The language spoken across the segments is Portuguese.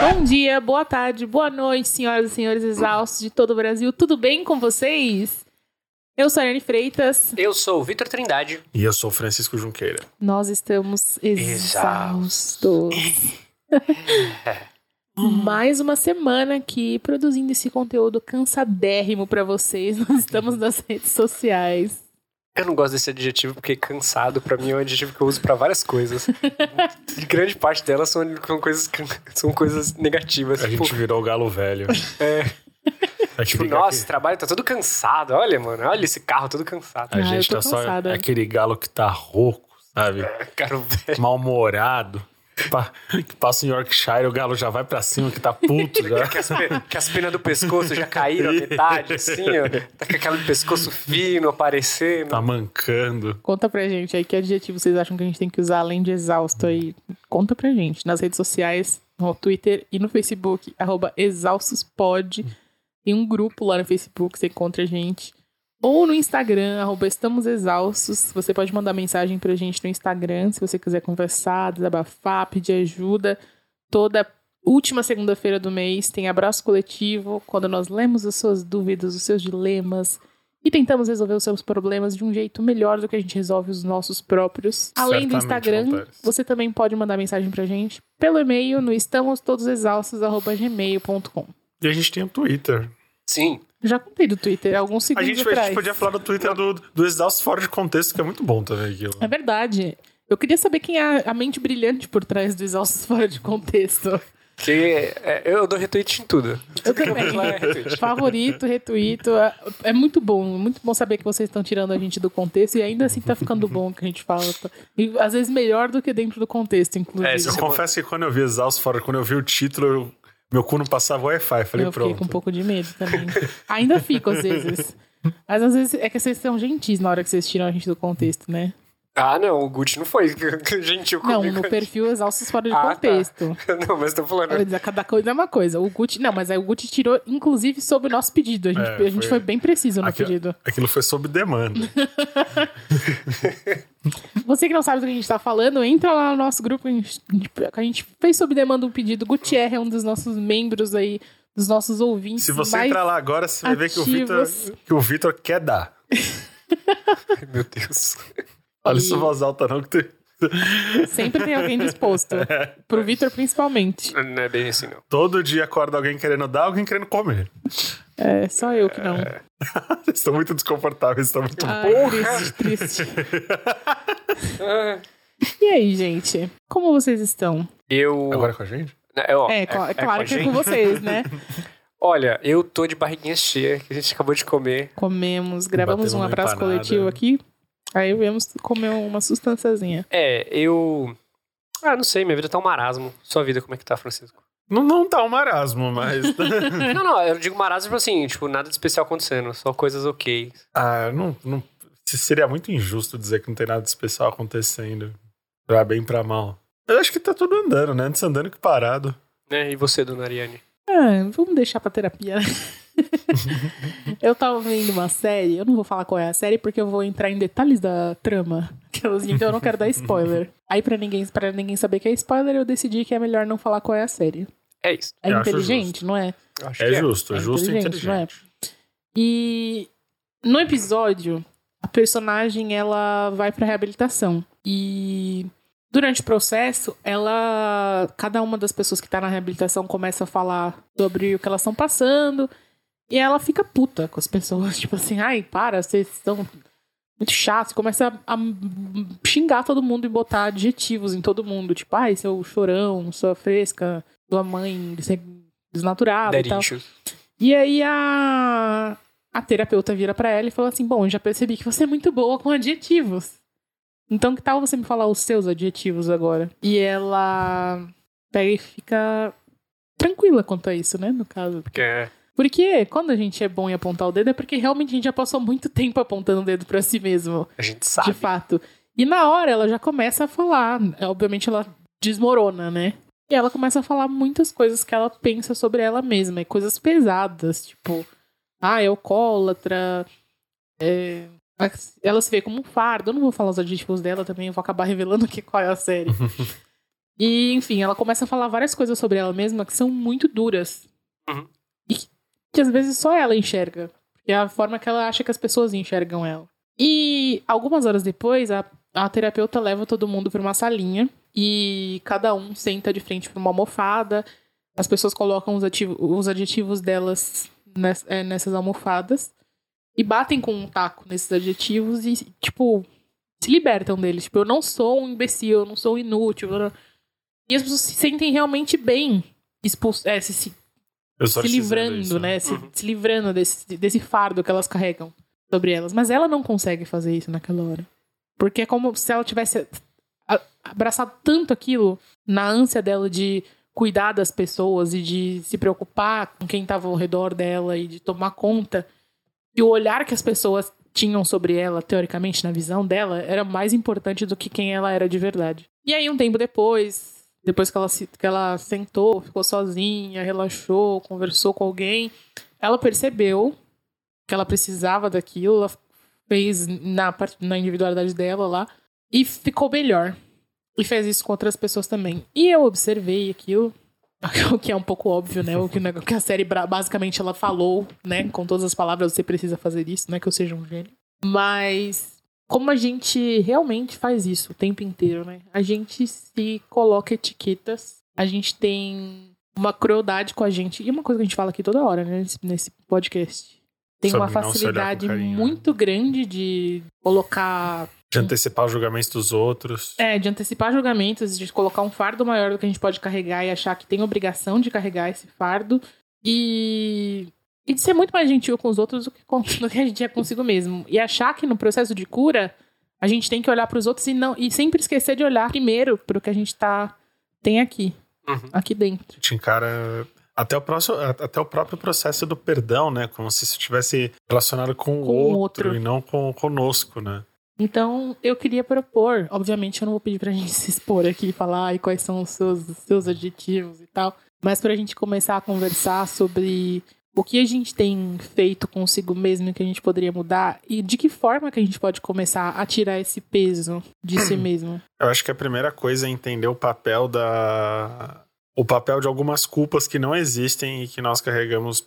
Bom dia, boa tarde, boa noite, senhoras e senhores exaustos de todo o Brasil. Tudo bem com vocês? Eu sou a Ariane Freitas. Eu sou o Vitor Trindade. E eu sou o Francisco Junqueira. Nós estamos exaustos. Mais uma semana aqui produzindo esse conteúdo cansadérrimo pra vocês. Nós estamos nas redes sociais. Eu não gosto desse adjetivo porque cansado pra mim é um adjetivo que eu uso pra várias coisas. E grande parte delas são, são coisas são coisas negativas. A tipo, gente virou o galo velho. é, tipo, nossa, esse aqui- trabalho tá todo cansado. Olha, mano, olha esse carro todo cansado. A Ah, gente tá só cansada. aquele galo que tá rouco, sabe? Cara, velho. Mal-humorado. Pa- Que passa em Yorkshire, o galo já vai pra cima, que tá puto já. Que as, que as penas do pescoço já caíram a metade, assim, ó. Tá com aquele pescoço fino aparecendo. Tá mancando. Conta pra gente aí que adjetivo vocês acham que a gente tem que usar além de exausto aí. Conta pra gente nas redes sociais, no Twitter e no Facebook, arroba exaustospod. Tem um grupo lá no Facebook, você encontra a gente. Ou no Instagram, arroba estamos exaustos. Você pode mandar mensagem pra gente no Instagram, se você quiser conversar, desabafar, pedir ajuda. Toda última segunda-feira do mês tem abraço coletivo, quando nós lemos as suas dúvidas, os seus dilemas, e tentamos resolver os seus problemas de um jeito melhor do que a gente resolve os nossos próprios. Além do Certamente Instagram, acontece. você também pode mandar mensagem pra gente pelo e-mail no estamostodosexaustos@gmail.com. E a gente tem o Twitter. Sim. Já contei do Twitter alguns A segundos gente, a atrás. gente podia falar do Twitter do, do Exausto fora de contexto, que é muito bom também aquilo. É verdade. Eu queria saber quem é a mente brilhante por trás do Exaustos Fora de Contexto. Que é, eu dou retweet em tudo. Eu também. é retweet. Favorito, retuito. É, é muito bom. Muito bom saber que vocês estão tirando a gente do contexto e ainda assim tá ficando bom o que a gente fala. tá? E às vezes melhor do que dentro do contexto, inclusive. É, Eu confesso que quando eu vi Exausto fora, quando eu vi o título, eu- meu cu não passava Wi-Fi. Falei, eu fiquei pronto. com um pouco de medo também. Ainda fico, às vezes. Mas às vezes é que vocês são gentis na hora que vocês tiram a gente do contexto, né? Ah, não, o Gucci não foi gentil Não, comigo. no perfil Exaustos Fora de Ah, tá. Contexto. Não, mas tô falando. Cada coisa é uma coisa. O Gucci. Não, mas aí o Gucci tirou, inclusive, sob o nosso pedido. A gente, É, a gente foi... foi- bem preciso no Aquilo, pedido. aquilo foi sob demanda. Você que não sabe do que a gente tá falando, entra lá no nosso grupo. A gente, a gente fez sob demanda um pedido. Gutierre é um dos nossos membros aí, dos nossos ouvintes. Se você mais entrar lá agora, você vai ver que o Vitor que o Vitor quer dar. Ai, meu Deus. Olha isso voz alta, não, que tem- Sempre tem alguém disposto. Pro Vitor, principalmente. Não é bem assim, não. todo dia acorda alguém querendo dar, alguém querendo comer. É, só eu que não. Vocês estão muito desconfortáveis, estão muito Ai, triste, triste. E aí, gente? Como vocês estão? Eu. Agora com a gente? É, ó, É, é a claro que é com vocês, né? Olha, eu tô de barriguinha cheia, que a gente acabou de comer. Comemos, gravamos Batemos um uma abraço empanada. coletivo aqui. Aí viemos comer uma sustânciazinha. É, eu. Ah, não sei, minha vida tá um marasmo. Sua vida, como é que tá, Francisco? Não, não tá um marasmo, mas. não, não, eu digo marasmo, tipo assim, tipo, nada de especial acontecendo, só coisas ok. ah, não, não. Seria muito injusto dizer que não tem nada de especial acontecendo. Pra bem pra mal. Eu acho que tá tudo andando, né? Antes andando que parado. Né? E você, dona Ariane? Ah, vamos deixar pra terapia, né? eu tava vendo uma série, eu não vou falar qual é a série porque eu vou entrar em detalhes da trama. Então eu não quero dar spoiler. Aí pra ninguém, pra ninguém saber que é spoiler, eu decidi que é melhor não falar qual é a série. É isso. É Eu acho inteligente, não é? Acho É que justo, é, É justo e inteligente, não é? inteligente. E no episódio, a personagem ela vai pra reabilitação. E durante o processo, ela. Cada uma das pessoas que tá na reabilitação começa a falar sobre o que elas estão passando. E ela fica puta com as pessoas. Tipo assim, ai, para, vocês estão muito chatos. Começa a, a xingar todo mundo e botar adjetivos em todo mundo. Tipo, ai, seu chorão, sua fresca, sua mãe des- desnaturada e tal. E aí a, a terapeuta vira pra ela e fala assim: Bom, já percebi que você é muito boa com adjetivos. Então que tal você me falar os seus adjetivos agora? E ela pega e fica tranquila quanto a isso, né? No caso. Porque é. Porque quando a gente é bom em apontar o dedo é porque realmente a gente já passou muito tempo apontando o dedo pra si mesmo A gente sabe. de fato. E na hora ela já começa a falar. Obviamente ela desmorona, né? E ela começa a falar muitas coisas que ela pensa sobre ela mesma. E coisas pesadas, tipo, ah, é alcoólatra. É... Ela se vê como um fardo. Eu não vou falar os adjetivos dela também, eu vou acabar revelando aqui qual é a série. E, enfim, ela começa a falar várias coisas sobre ela mesma que são muito duras. Uhum. Que, às vezes só ela enxerga. É a forma que ela acha que as pessoas enxergam ela. E algumas horas depois, a, a terapeuta leva todo mundo para uma salinha e cada um senta de frente para uma almofada. As pessoas colocam os, ativo, os adjetivos delas ness, é, nessas almofadas e batem com um taco nesses adjetivos e, tipo, se libertam deles. Tipo, eu não sou um imbecil, eu não sou inútil. E as pessoas se sentem realmente bem expulso, é, se, se livrando, isso, né? Se, Uhum. se livrando desse, desse fardo que elas carregam sobre elas. Mas ela não consegue fazer isso naquela hora. Porque é como se ela tivesse abraçado tanto aquilo na ânsia dela de cuidar das pessoas e de se preocupar com quem estava ao redor dela e de tomar conta. E o olhar que as pessoas tinham sobre ela, teoricamente, na visão dela, era mais importante do que quem ela era de verdade. E aí, um tempo depois, depois que ela, se, que ela sentou, ficou sozinha, relaxou, conversou com alguém, ela percebeu que ela precisava daquilo, ela fez na, na individualidade dela lá, e ficou melhor. E fez isso com outras pessoas também. E eu observei aquilo, o que é um pouco óbvio, né? O que, a série basicamente ela falou, né? Com todas as palavras, você precisa fazer isso, não é que eu seja um gênio. Mas como a gente realmente faz isso o tempo inteiro, né? A gente se coloca etiquetas, a gente tem uma crueldade com a gente. E uma coisa que a gente fala aqui toda hora, né? Nesse, nesse podcast. Tem Sobre uma facilidade carinho, né? muito grande de colocar De antecipar os julgamentos dos outros. é, de antecipar julgamentos, de colocar um fardo maior do que a gente pode carregar e achar que tem obrigação de carregar esse fardo. E, e de ser muito mais gentil com os outros do que, com, do que a gente é consigo mesmo. E achar que no processo de cura, a gente tem que olhar para os outros e, não, e sempre esquecer de olhar primeiro para o que a gente tá, tem aqui, Uhum. aqui dentro. te encara até o, próximo, até o próprio processo do perdão, né? Como se isso estivesse relacionado com, Com o outro, outro. e não com conosco, né? Então, eu queria propor, obviamente eu não vou pedir pra gente se expor aqui e falar ai, quais são os seus, os seus adjetivos e tal, mas pra gente começar a conversar sobre o que a gente tem feito consigo mesmo que a gente poderia mudar e de que forma que a gente pode começar a tirar esse peso de si mesmo. Eu acho que a primeira coisa é entender o papel da. O papel de algumas culpas que não existem e que nós carregamos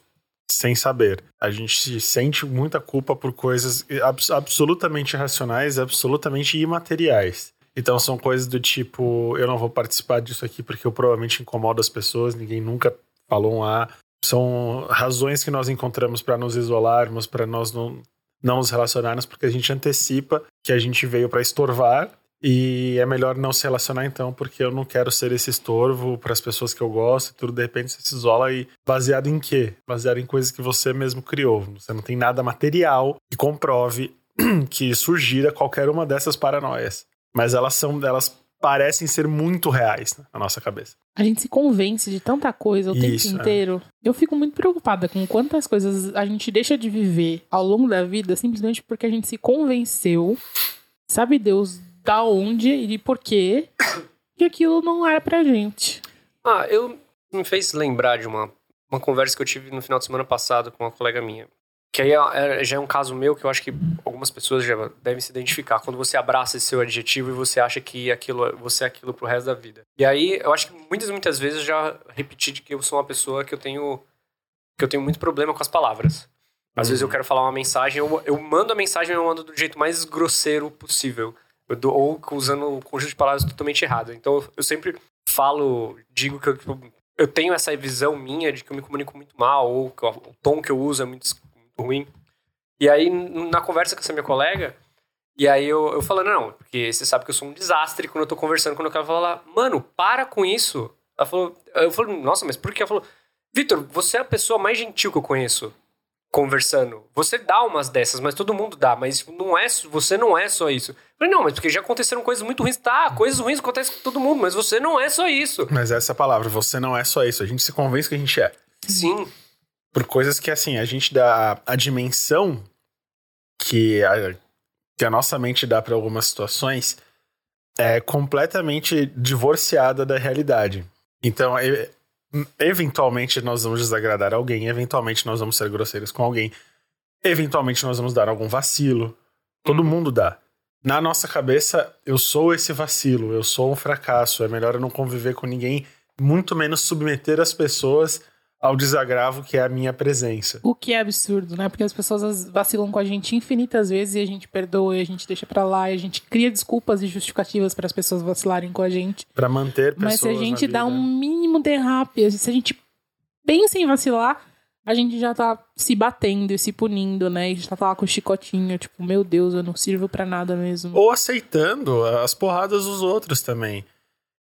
sem saber. A gente se sente muita culpa por coisas abs- absolutamente irracionais, absolutamente imateriais. Então são coisas do tipo, eu não vou participar disso aqui porque eu provavelmente incomodo as pessoas, ninguém nunca falou um A. São razões que nós encontramos para nos isolarmos, para nós não, não nos relacionarmos, porque a gente antecipa que a gente veio para estorvar e é melhor não se relacionar então, porque eu não quero ser esse estorvo para as pessoas que eu gosto e tudo. De repente você se isola e baseado em quê? Baseado em coisas que você mesmo criou. Você não tem nada material que comprove que surgira qualquer uma dessas paranoias. Mas elas são, elas parecem ser muito reais na nossa cabeça. A gente se convence de tanta coisa o Isso, tempo é. inteiro. Eu fico muito preocupada com quantas coisas a gente deixa de viver ao longo da vida simplesmente porque a gente se convenceu, sabe Deus da onde e por quê, que aquilo não era pra gente. Ah, eu me fez lembrar de uma, uma conversa que eu tive no final de semana passado com uma colega minha. Que aí é- é- já é um caso meu que eu acho que algumas pessoas já devem se identificar. Quando você abraça esse seu adjetivo e você acha que aquilo, você é aquilo pro resto da vida. E aí, eu acho que muitas e muitas vezes eu já repeti de que eu sou uma pessoa que eu tenho que eu tenho muito problema com as palavras. Às vezes eu quero falar uma mensagem, eu, eu mando a mensagem e eu mando do jeito mais grosseiro possível. Dou- ou usando um conjunto de palavras totalmente errado. Então eu, eu sempre falo, digo que eu, tipo, eu tenho essa visão minha de que eu me comunico muito mal, ou que o o tom que eu uso é muito ruim. E aí, na conversa com essa minha colega, e aí eu, eu falando, não, porque você sabe que eu sou um desastre quando eu tô conversando, quando eu quero falar, mano, para com isso. Ela falou, eu falei, nossa, mas por que? Ela falou, Vitor, você é a pessoa mais gentil que eu conheço conversando. Você dá umas dessas, mas todo mundo dá, mas não é, você não é só isso. Eu falei, não, mas porque já aconteceram coisas muito ruins. Tá, coisas ruins acontecem com todo mundo, mas você não é só isso. Mas essa é palavra, você não é só isso. A gente se convence que a gente é. Sim. Por coisas que, assim, a gente dá a dimensão que a, que a nossa mente dá para algumas situações é completamente divorciada da realidade. Então, eventualmente nós vamos desagradar alguém, eventualmente nós vamos ser grosseiros com alguém, eventualmente nós vamos dar algum vacilo. Todo mundo dá. na nossa cabeça, eu sou esse vacilo, eu sou um fracasso, é melhor eu não conviver com ninguém, muito menos submeter as pessoas ao desagravo que é a minha presença. O que é absurdo, né? Porque as pessoas vacilam com a gente infinitas vezes e a gente perdoa, e a gente deixa pra lá, e a gente cria desculpas e justificativas para as pessoas vacilarem com a gente. Para manter pessoas Mas se a gente dá um mínimo derrape, se a gente pensa em vacilar, a gente já tá se batendo e se punindo, né? E já tá lá com o chicotinho, tipo, meu Deus, eu não sirvo para nada mesmo. Ou aceitando as porradas dos outros também.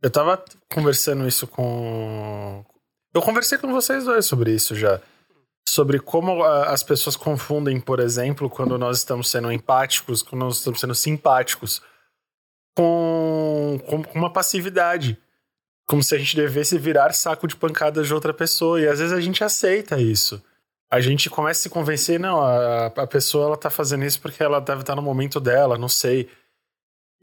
Eu tava conversando isso com, eu conversei com vocês dois sobre isso já. Sobre como as pessoas confundem, por exemplo, quando nós estamos sendo empáticos, quando nós estamos sendo simpáticos, com, com uma passividade. Como se a gente devesse virar saco de pancadas de outra pessoa. E às vezes a gente aceita isso. A gente começa a se convencer, não, a, a pessoa ela tá fazendo isso porque ela deve estar no momento dela, não sei.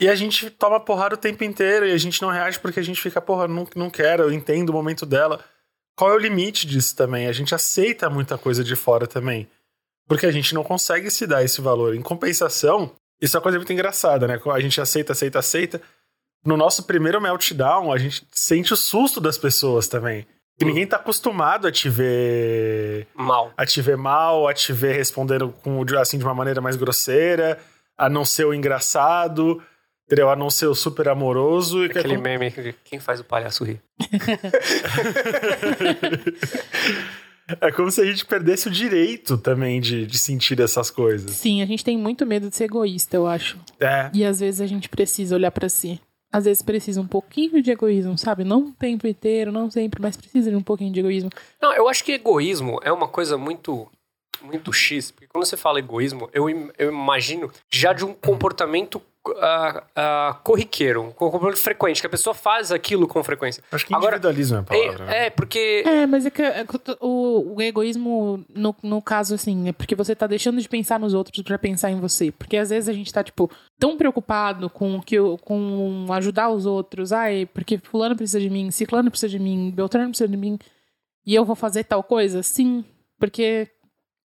E a gente toma porrada o tempo inteiro e a gente não reage porque a gente fica, porra, não, não quero, eu entendo o momento dela qual é o limite disso também? A gente aceita muita coisa de fora também. Porque a gente não consegue se dar esse valor. Em compensação, isso é uma coisa muito engraçada, né? A gente aceita, aceita, aceita. No nosso primeiro meltdown, a gente sente o susto das pessoas também. E ninguém tá acostumado a te ver. Mal. A te ver mal, a te ver respondendo com, assim, de uma maneira mais grosseira, a não ser o engraçado. Entendeu? A não ser o super amoroso. Aquele é como... meme que quem faz o palhaço rir. é como se a gente perdesse o direito também de, de sentir essas coisas. Sim, a gente tem muito medo de ser egoísta, eu acho. É. E às vezes a gente precisa olhar para si. Às vezes precisa um pouquinho de egoísmo, sabe? Não o tempo inteiro, não sempre, mas precisa de um pouquinho de egoísmo. Não, eu acho que egoísmo é uma coisa muito muito X, porque quando você fala egoísmo, eu, eu imagino já de um comportamento uh, uh, corriqueiro, um comportamento frequente, que a pessoa faz aquilo com frequência. Acho que individualismo Agora, é a palavra. É, é, porque. É, mas é que é, o, o egoísmo, no, no caso, assim, é porque você tá deixando de pensar nos outros para pensar em você. Porque às vezes a gente tá, tipo, tão preocupado com que com ajudar os outros. Ai, porque fulano precisa de mim, ciclano precisa de mim, beltrano precisa de mim. E eu vou fazer tal coisa? Sim. Porque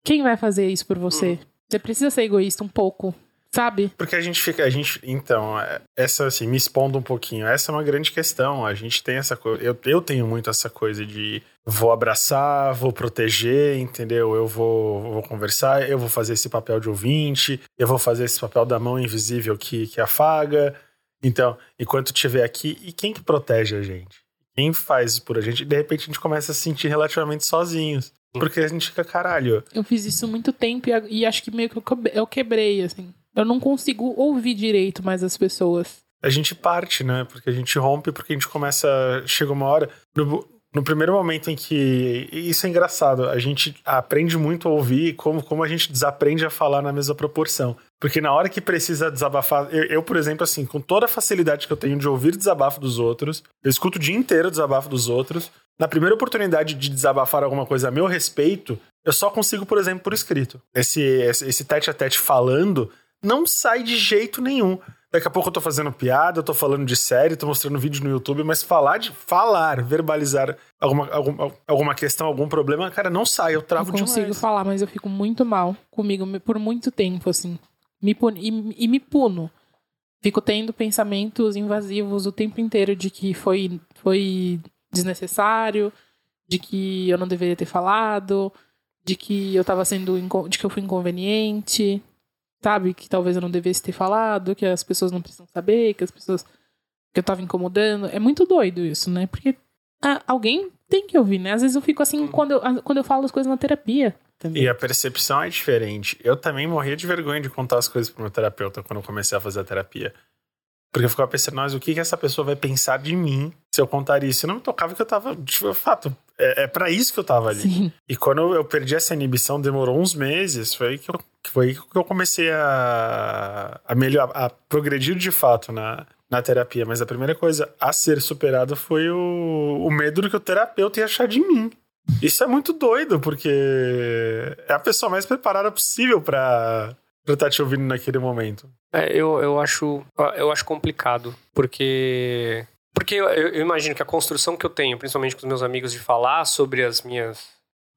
quem vai fazer isso por você? Hum. Você precisa ser egoísta um pouco. Sabe? Porque a gente fica, a gente, então, é, essa assim, me expondo um pouquinho, essa é uma grande questão. A gente tem essa coisa, eu, eu tenho muito essa coisa de vou abraçar, vou proteger, entendeu? Eu vou, vou conversar, eu vou fazer esse papel de ouvinte, eu vou fazer esse papel da mão invisível que, que afaga. Então, enquanto estiver aqui, e quem que protege a gente? Quem faz por a gente? De repente a gente começa a se sentir relativamente sozinhos. Porque a gente fica, caralho. Eu fiz isso muito tempo e, e acho que meio que eu quebrei, assim. Eu não consigo ouvir direito mais as pessoas. A gente parte, né? Porque a gente rompe, porque a gente começa. Chega uma hora. No, no primeiro momento em que. Isso é engraçado, a gente aprende muito a ouvir como, como a gente desaprende a falar na mesma proporção. Porque na hora que precisa desabafar. Eu, eu, por exemplo, assim, com toda a facilidade que eu tenho de ouvir desabafo dos outros, eu escuto o dia inteiro o desabafo dos outros. Na primeira oportunidade de desabafar alguma coisa a meu respeito, eu só consigo, por exemplo, por escrito. Esse, esse, esse tete a tete falando não sai de jeito nenhum. Daqui a pouco eu tô fazendo piada, eu tô falando de série, tô mostrando vídeo no YouTube, mas falar de falar, verbalizar alguma, alguma, alguma questão, algum problema, cara, não sai, eu travo demais. Eu consigo demais. falar, mas eu fico muito mal comigo por muito tempo, assim. Me puno, e, e me puno. Fico tendo pensamentos invasivos o tempo inteiro de que foi, foi desnecessário, de que eu não deveria ter falado, de que eu tava sendo. de que eu fui inconveniente sabe? Que talvez eu não devesse ter falado, que as pessoas não precisam saber, que as pessoas. que eu tava incomodando. É muito doido isso, né? Porque ah, alguém tem que ouvir, né? Às vezes eu fico assim quando eu, quando eu falo as coisas na terapia. Também. E a percepção é diferente. Eu também morria de vergonha de contar as coisas pro meu terapeuta quando eu comecei a fazer a terapia. Porque eu ficava pensando, mas o que, que essa pessoa vai pensar de mim se eu contar isso? Não me tocava que eu tava, tipo, fato, é, é para isso que eu tava ali. Sim. E quando eu perdi essa inibição, demorou uns meses, foi aí que eu, foi aí que eu comecei a, a melhor, a progredir de fato na, na terapia. Mas a primeira coisa a ser superada foi o, o medo do que o terapeuta ia achar de mim. Isso é muito doido, porque é a pessoa mais preparada possível para pra estar tá te ouvindo naquele momento. É, eu, eu acho eu acho complicado, porque porque eu, eu, imagino que a construção que eu tenho, principalmente com os meus amigos, de falar sobre as minhas.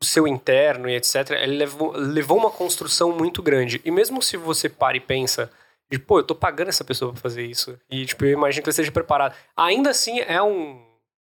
o seu interno e etc., ele levou, levou uma construção muito grande. E mesmo se você para e pensa, De, pô, eu tô pagando essa pessoa pra fazer isso. E, tipo, eu imagino que ele esteja preparado. Ainda assim, é um,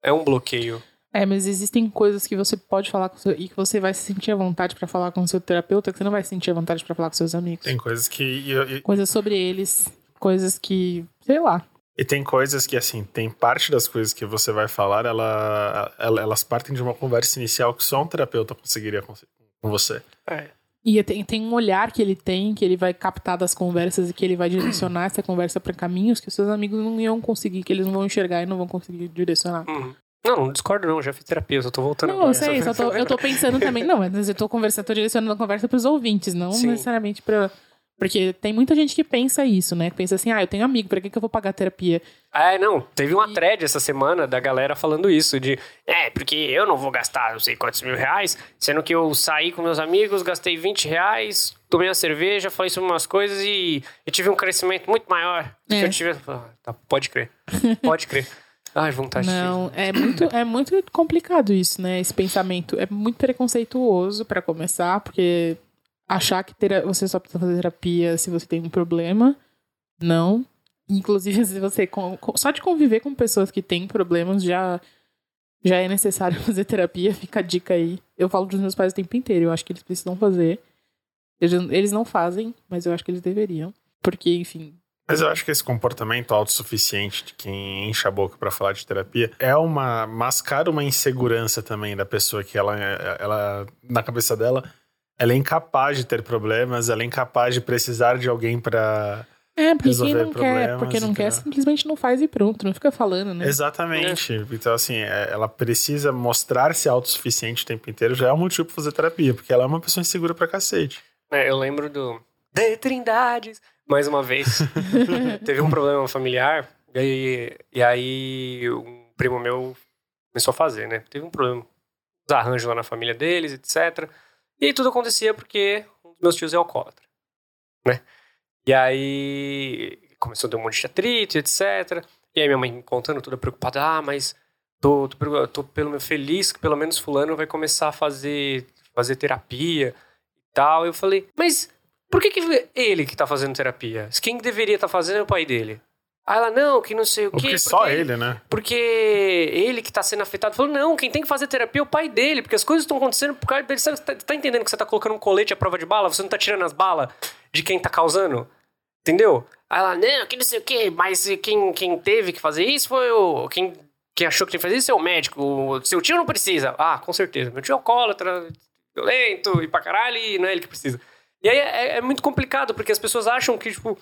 é um bloqueio. É, mas existem coisas que você pode falar com seu, e que você vai se sentir à vontade pra falar com o seu terapeuta que você não vai se sentir à vontade pra falar com seus amigos. Tem coisas que. E, e- Coisas sobre eles, coisas que, sei lá. E tem coisas que, assim, tem parte das coisas que você vai falar, ela, ela- elas partem de uma conversa inicial que só um terapeuta conseguiria com com você. É. E tem, tem um olhar que ele tem, que ele vai captar das conversas e que ele vai direcionar essa conversa pra caminhos que os seus amigos não iam conseguir, que eles não vão enxergar e não vão conseguir direcionar. Uhum. Não, não discordo não, já fiz terapia, só tô voltando Não, eu sei, só tô, eu tô pensando também. Não, mas eu tô conversando, tô direcionando a conversa pros ouvintes, não Sim. necessariamente pra. Porque tem muita gente que pensa isso, né? Que pensa assim, ah, eu tenho amigo, pra que, que eu vou pagar terapia? É, não, teve uma thread essa semana da galera falando isso, de é, porque eu não vou gastar não sei quantos mil reais, sendo que eu saí com meus amigos, gastei 20 reais, tomei uma cerveja, falei sobre umas coisas e, e tive um crescimento muito maior do É. que eu tive. Ah, tá, pode crer. Pode crer. Ai, vontade Não, é muito, é muito complicado isso, né? Esse pensamento. É muito preconceituoso pra começar, porque achar que você só precisa fazer terapia se você tem um problema. Não. Inclusive, se você. Só de conviver com pessoas que têm problemas já. Já é necessário fazer terapia, fica a dica aí. Eu falo pros meus pais o tempo inteiro, eu acho que eles precisam fazer. Eles, não fazem, mas eu acho que eles deveriam. Porque, enfim, Mas eu acho que esse comportamento autossuficiente de quem enche a boca pra falar de terapia é uma mascara uma insegurança também da pessoa que ela, ela na cabeça dela, ela é incapaz de ter problemas, ela é incapaz de precisar de alguém pra. É, porque quem resolver não quer, problemas, porque não quer, simplesmente não faz e pronto, não fica falando, né? Exatamente. Então, assim, é- ela precisa mostrar-se autossuficiente o tempo inteiro, já é um motivo pra fazer terapia, porque ela é uma pessoa insegura pra cacete. É, eu lembro do. De Trindades! Mais uma vez. Teve um problema familiar, e aí, e aí um primo meu começou a fazer, né? Teve um problema, uns arranjos lá na família deles, etc. E tudo acontecia porque um dos meus tios é alcoólatra, né? E aí começou a ter um monte de atrito, etc. E aí minha mãe me contando, toda preocupada, ah, mas tô, tô, tô pelo feliz que pelo menos fulano vai começar a fazer, fazer terapia e tal. Eu falei, mas por que, que ele que tá fazendo terapia? Quem deveria estar fazendo é o pai dele. Aí ela, não, que não sei o quê. porque só ele, né? Porque ele que tá sendo afetado. Falou, não, quem tem que fazer terapia é o pai dele, porque as coisas estão acontecendo por causa dele. Você tá, tá entendendo que você tá colocando um colete à prova de bala? Você não tá tirando as balas de quem tá causando? Entendeu? Aí ela, não, que não sei o quê, mas quem, quem teve que fazer isso foi o. Quem, quem achou que tinha que fazer isso é o médico. O seu tio não precisa. Ah, com certeza. Meu tio é alcoólatra, violento e pra caralho, e não é ele que precisa. E aí é, é muito complicado, porque as pessoas acham que, tipo,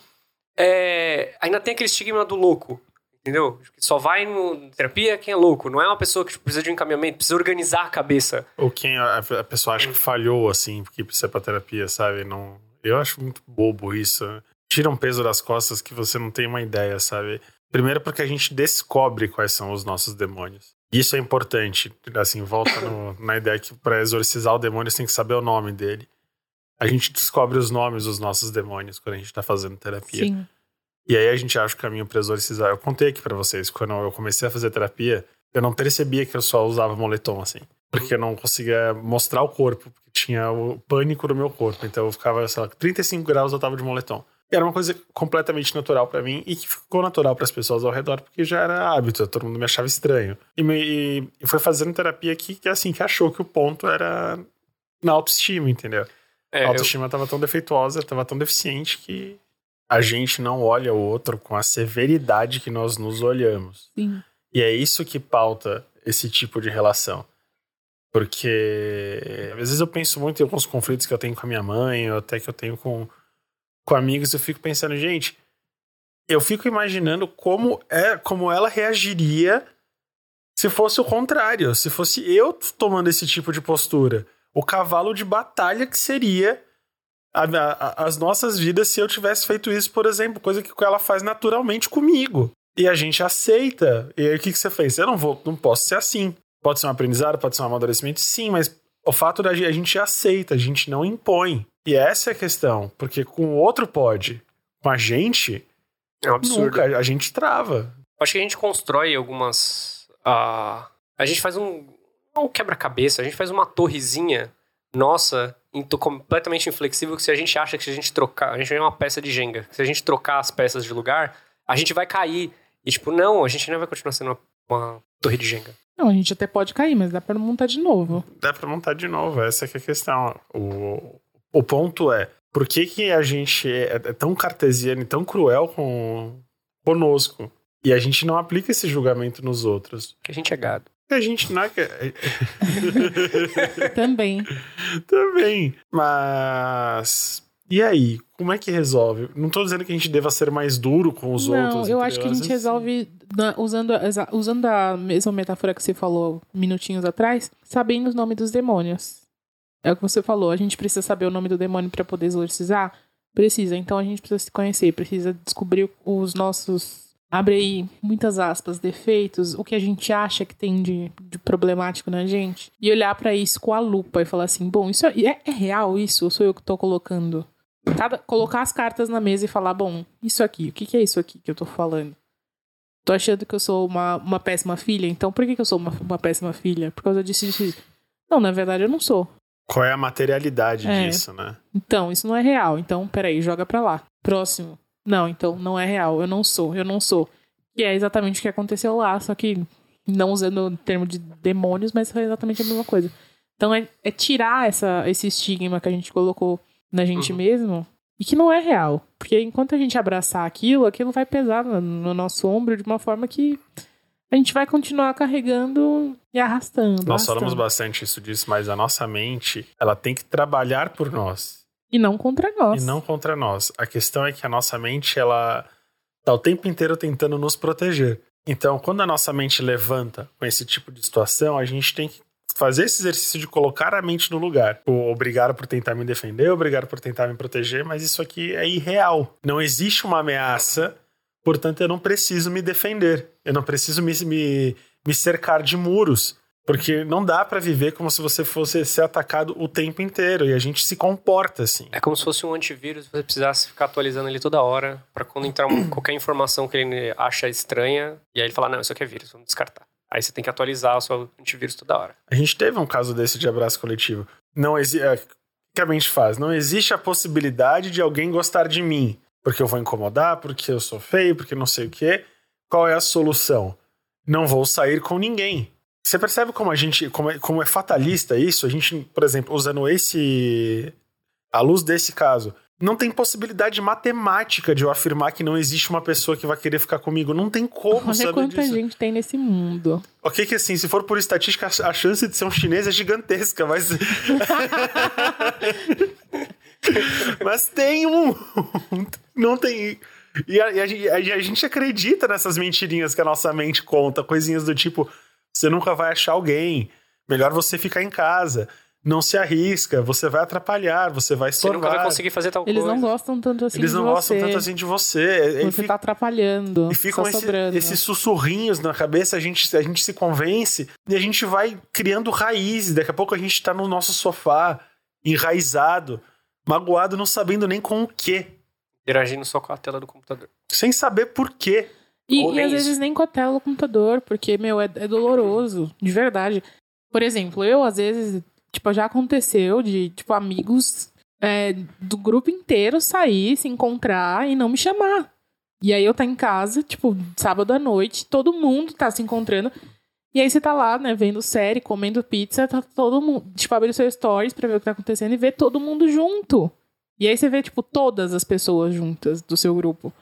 é, ainda tem aquele estigma do louco. Entendeu? Que Só vai no terapia quem é louco. Não é uma pessoa que tipo, precisa de um encaminhamento, precisa organizar a cabeça. Ou quem a, a pessoa acha que falhou, assim, porque precisa pra terapia, sabe? Não, eu acho muito bobo isso. Tira um peso das costas que você não tem uma ideia, sabe? Primeiro porque a gente descobre quais são os nossos demônios. Isso é importante. Assim, volta no- na ideia que para exorcizar o demônio você tem que saber o nome dele. A gente descobre os nomes dos nossos demônios quando a gente tá fazendo terapia. Sim. E aí a gente acha o caminho pra exorcizar. Eu contei aqui pra vocês, quando eu comecei a fazer terapia, eu não percebia que eu só usava moletom, assim. Porque eu não conseguia mostrar o corpo, porque tinha o pânico do meu corpo. Então eu ficava, sei lá, 35 graus eu tava de moletom. E era uma coisa completamente natural pra mim e que ficou natural pras pessoas ao redor, porque já era hábito, todo mundo me achava estranho. E, me, e- e foi fazendo terapia que, que, assim, que achou que o ponto era na autoestima, entendeu? É, A eu- autoestima tava tão defeituosa, tava tão deficiente que a gente não olha o outro com a severidade que nós nos olhamos. Sim. E é isso que pauta esse tipo de relação. Porque às vezes eu penso muito em alguns conflitos que eu tenho com a minha mãe, ou até que eu tenho com, com amigos, eu fico pensando, gente, eu fico imaginando como é, como ela reagiria se fosse o contrário, se fosse eu tomando esse tipo de postura. O cavalo de batalha que seria a- a- as nossas vidas se eu tivesse feito isso, por exemplo, coisa que ela faz naturalmente comigo. E a gente aceita. E aí o que, que você fez? Eu não vou, não posso ser assim. Pode ser um aprendizado, pode ser um amadurecimento, sim, mas o fato da gente, a gente aceita, a gente não impõe. E essa é a questão, porque com o outro pode, com a gente, é um absurdo. nunca, a gente trava. Acho que a gente constrói algumas. ah, a gente faz um. Não um quebra-cabeça, a gente faz uma torrezinha nossa, completamente inflexível, que se a gente acha que se a gente trocar, a gente é uma peça de Jenga, se a gente trocar as peças de lugar, a gente vai cair. E tipo, não, a gente não vai continuar sendo uma, uma torre de Jenga. Não, a gente até pode cair, mas dá pra montar de novo. Dá pra montar de novo, essa que é a questão. O, o ponto é, por que, que a gente é, é tão cartesiano e tão cruel com, conosco? E a gente não aplica esse julgamento nos outros. Que a gente é gado. Porque a gente não é... Também. Também. Mas... E aí? Como é que resolve? Não tô dizendo que a gente deva ser mais duro com os Não, outros. eu acho que a gente resolve na- usando, usando a mesma metáfora que você falou minutinhos atrás, sabendo os nomes dos demônios. É o que você falou, a gente precisa saber o nome do demônio pra poder exorcizar? Precisa, então a gente precisa se conhecer, precisa descobrir os nossos. Abre aí muitas aspas, defeitos, o que a gente acha que tem de, de problemático na gente, e olhar pra isso com a lupa e falar assim: bom, isso é, é real isso ou sou eu que tô colocando? Cada, colocar as cartas na mesa e falar, bom, isso aqui, o que, que é isso aqui que eu tô falando? Tô achando que eu sou uma, uma péssima filha, então por que, que eu sou uma, uma péssima filha? Por causa disso, disso, disso. Não, na verdade eu não sou. Qual é a materialidade É. disso, né? Então, isso não é real. Então, peraí, joga pra lá. Próximo. Não, então não é real. Eu não sou, eu não sou. Que é exatamente o que aconteceu lá, só que não usando o termo de demônios, mas foi exatamente a mesma coisa. Então é, é tirar essa, esse estigma que a gente colocou na gente Uhum. mesmo e que não é real. Porque enquanto a gente abraçar aquilo, aquilo vai pesar no, no nosso ombro de uma forma que a gente vai continuar carregando e arrastando. Nós falamos arrastando. bastante isso disso, mas a nossa mente, ela tem que trabalhar por nós. E não contra nós. E não contra nós. A questão é que a nossa mente, ela tá o tempo inteiro tentando nos proteger. Então, quando a nossa mente levanta com esse tipo de situação, a gente tem que fazer esse exercício de colocar a mente no lugar. Obrigado por tentar me defender, obrigado por tentar me proteger, mas isso aqui é irreal. Não existe uma ameaça, portanto, eu não preciso me defender. Eu não preciso me, me, me cercar de muros. Porque não dá pra viver como se você fosse ser atacado o tempo inteiro. E a gente se comporta assim. É como se fosse um antivírus, você precisasse ficar atualizando ele toda hora, pra quando entrar uma- qualquer informação que ele acha estranha, e aí ele falar, não, isso aqui é vírus, vamos descartar. Aí você tem que atualizar o seu antivírus toda hora. A gente teve um caso desse de abraço coletivo. Não existe. O que a mente faz? Não existe a possibilidade de alguém gostar de mim. Porque eu vou incomodar, porque eu sou feio, porque não sei o quê. Qual é a solução? Não vou sair com ninguém. Você percebe como a gente. Como é, como é fatalista isso? A gente, por exemplo, usando esse. À luz desse caso. Não tem possibilidade matemática de eu afirmar que não existe uma pessoa que vai querer ficar comigo. Não tem como Olha saber quanta disso. gente tem nesse mundo. Ok, que assim, se for por estatística, a chance de ser um chinês é gigantesca, mas. mas tem um. Não tem. E a, a a gente acredita nessas mentirinhas que a nossa mente conta, coisinhas do tipo: você nunca vai achar alguém, melhor você ficar em casa, não se arrisca, você vai atrapalhar, você vai Você nunca vai conseguir fazer tal Eles coisa. não gostam tanto assim Eles de não você. gostam tanto assim de você. E Você fica- tá atrapalhando. e ficam só esse- sobrando. esses sussurrinhos na cabeça, a gente, a gente se convence e a gente vai criando raízes. Daqui a pouco a gente tá no nosso sofá, enraizado, magoado, não sabendo nem com o quê. Interagindo só com a tela do computador. Sem saber por quê. E, e às vezes nem com a tela do computador, porque, meu, é, é doloroso, de verdade. Por exemplo, eu, às vezes, tipo, já aconteceu de, tipo, amigos é, do grupo inteiro sair, se encontrar e não me chamar. E aí eu tá em casa, tipo, sábado à noite, todo mundo tá se encontrando. E aí você tá lá, né, vendo série, comendo pizza, tá todo mundo, tipo, abre seu stories pra ver o que tá acontecendo e vê todo mundo junto. E aí você vê, tipo, todas as pessoas juntas do seu grupo.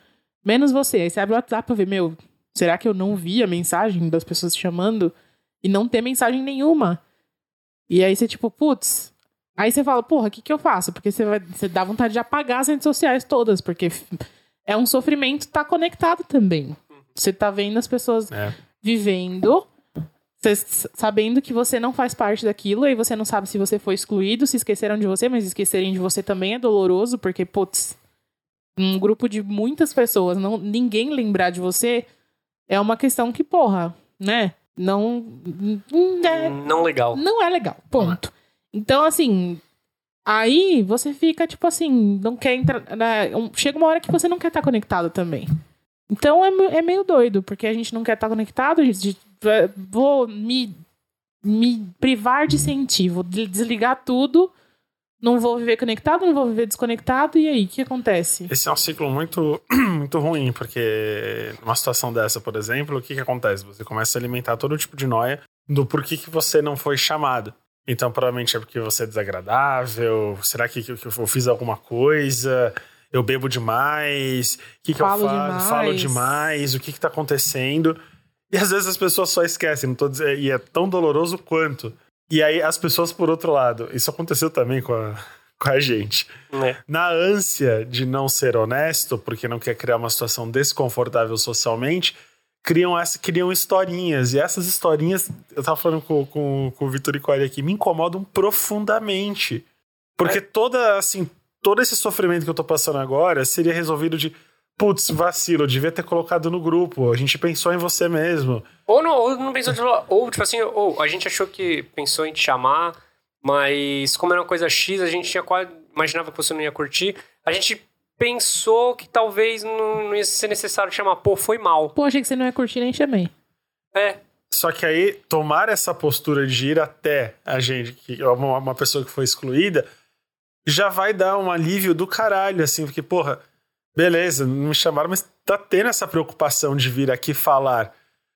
Menos você. Aí você abre o WhatsApp pra ver, meu, será que eu não vi a mensagem das pessoas te chamando? E não ter mensagem nenhuma. E aí você, tipo, putz. Aí você fala, porra, o que, que eu faço? Porque você, vai, você dá vontade de apagar as redes sociais todas, porque é um sofrimento tá conectado também. Você tá vendo as pessoas É. vivendo, s- sabendo que você não faz parte daquilo, e você não sabe se você foi excluído, se esqueceram de você, mas esquecerem de você também é doloroso, porque, putz, um grupo de muitas pessoas, não, ninguém lembrar de você, é uma questão que, porra, né? Não. não é, Não legal. não é legal. Ponto. Então, assim. Aí você fica, tipo assim, não quer entrar. né, chega uma hora que você não quer estar conectado também. Então é, é meio doido, porque a gente não quer estar conectado, a gente vou me me privar de incentivo, de desligar tudo, não vou viver conectado, não vou viver desconectado, e aí, o que acontece? Esse é um ciclo muito, muito ruim, porque numa situação dessa, por exemplo, o que, que acontece? Você começa a alimentar todo tipo de noia do porquê que você não foi chamado. Então, provavelmente é porque você é desagradável, será que, que eu fiz alguma coisa? Eu bebo demais? O que, que Falo eu falo? demais. Falo demais? O que, que tá acontecendo? E às vezes as pessoas só esquecem, não tô dizendo, e é tão doloroso quanto. E aí as pessoas, por outro lado, isso aconteceu também com a, com a gente. Né? Na ânsia de não ser honesto, porque não quer criar uma situação desconfortável socialmente, criam, essa, criam historinhas. E essas historinhas, eu tava falando com, com, com o Vitor e ele aqui, me incomodam profundamente. Porque É. toda, assim, todo esse sofrimento que eu tô passando agora seria resolvido de putz, vacilo, eu devia ter colocado no grupo. A gente pensou em você mesmo. Ou não, ou não pensou de ou tipo assim, ou a gente achou que pensou em te chamar, mas como era uma coisa X, a gente tinha quase imaginava que você não ia curtir. A gente pensou que talvez não, não ia ser necessário te chamar. Pô, foi mal. Pô, achei que você não ia curtir, nem chamei. É. Só que aí, tomar essa postura de ir até a gente, que é uma, uma pessoa que foi excluída, já vai dar um alívio do caralho, assim, porque, porra, beleza, não me chamaram, mas tá tendo essa preocupação de vir aqui falar.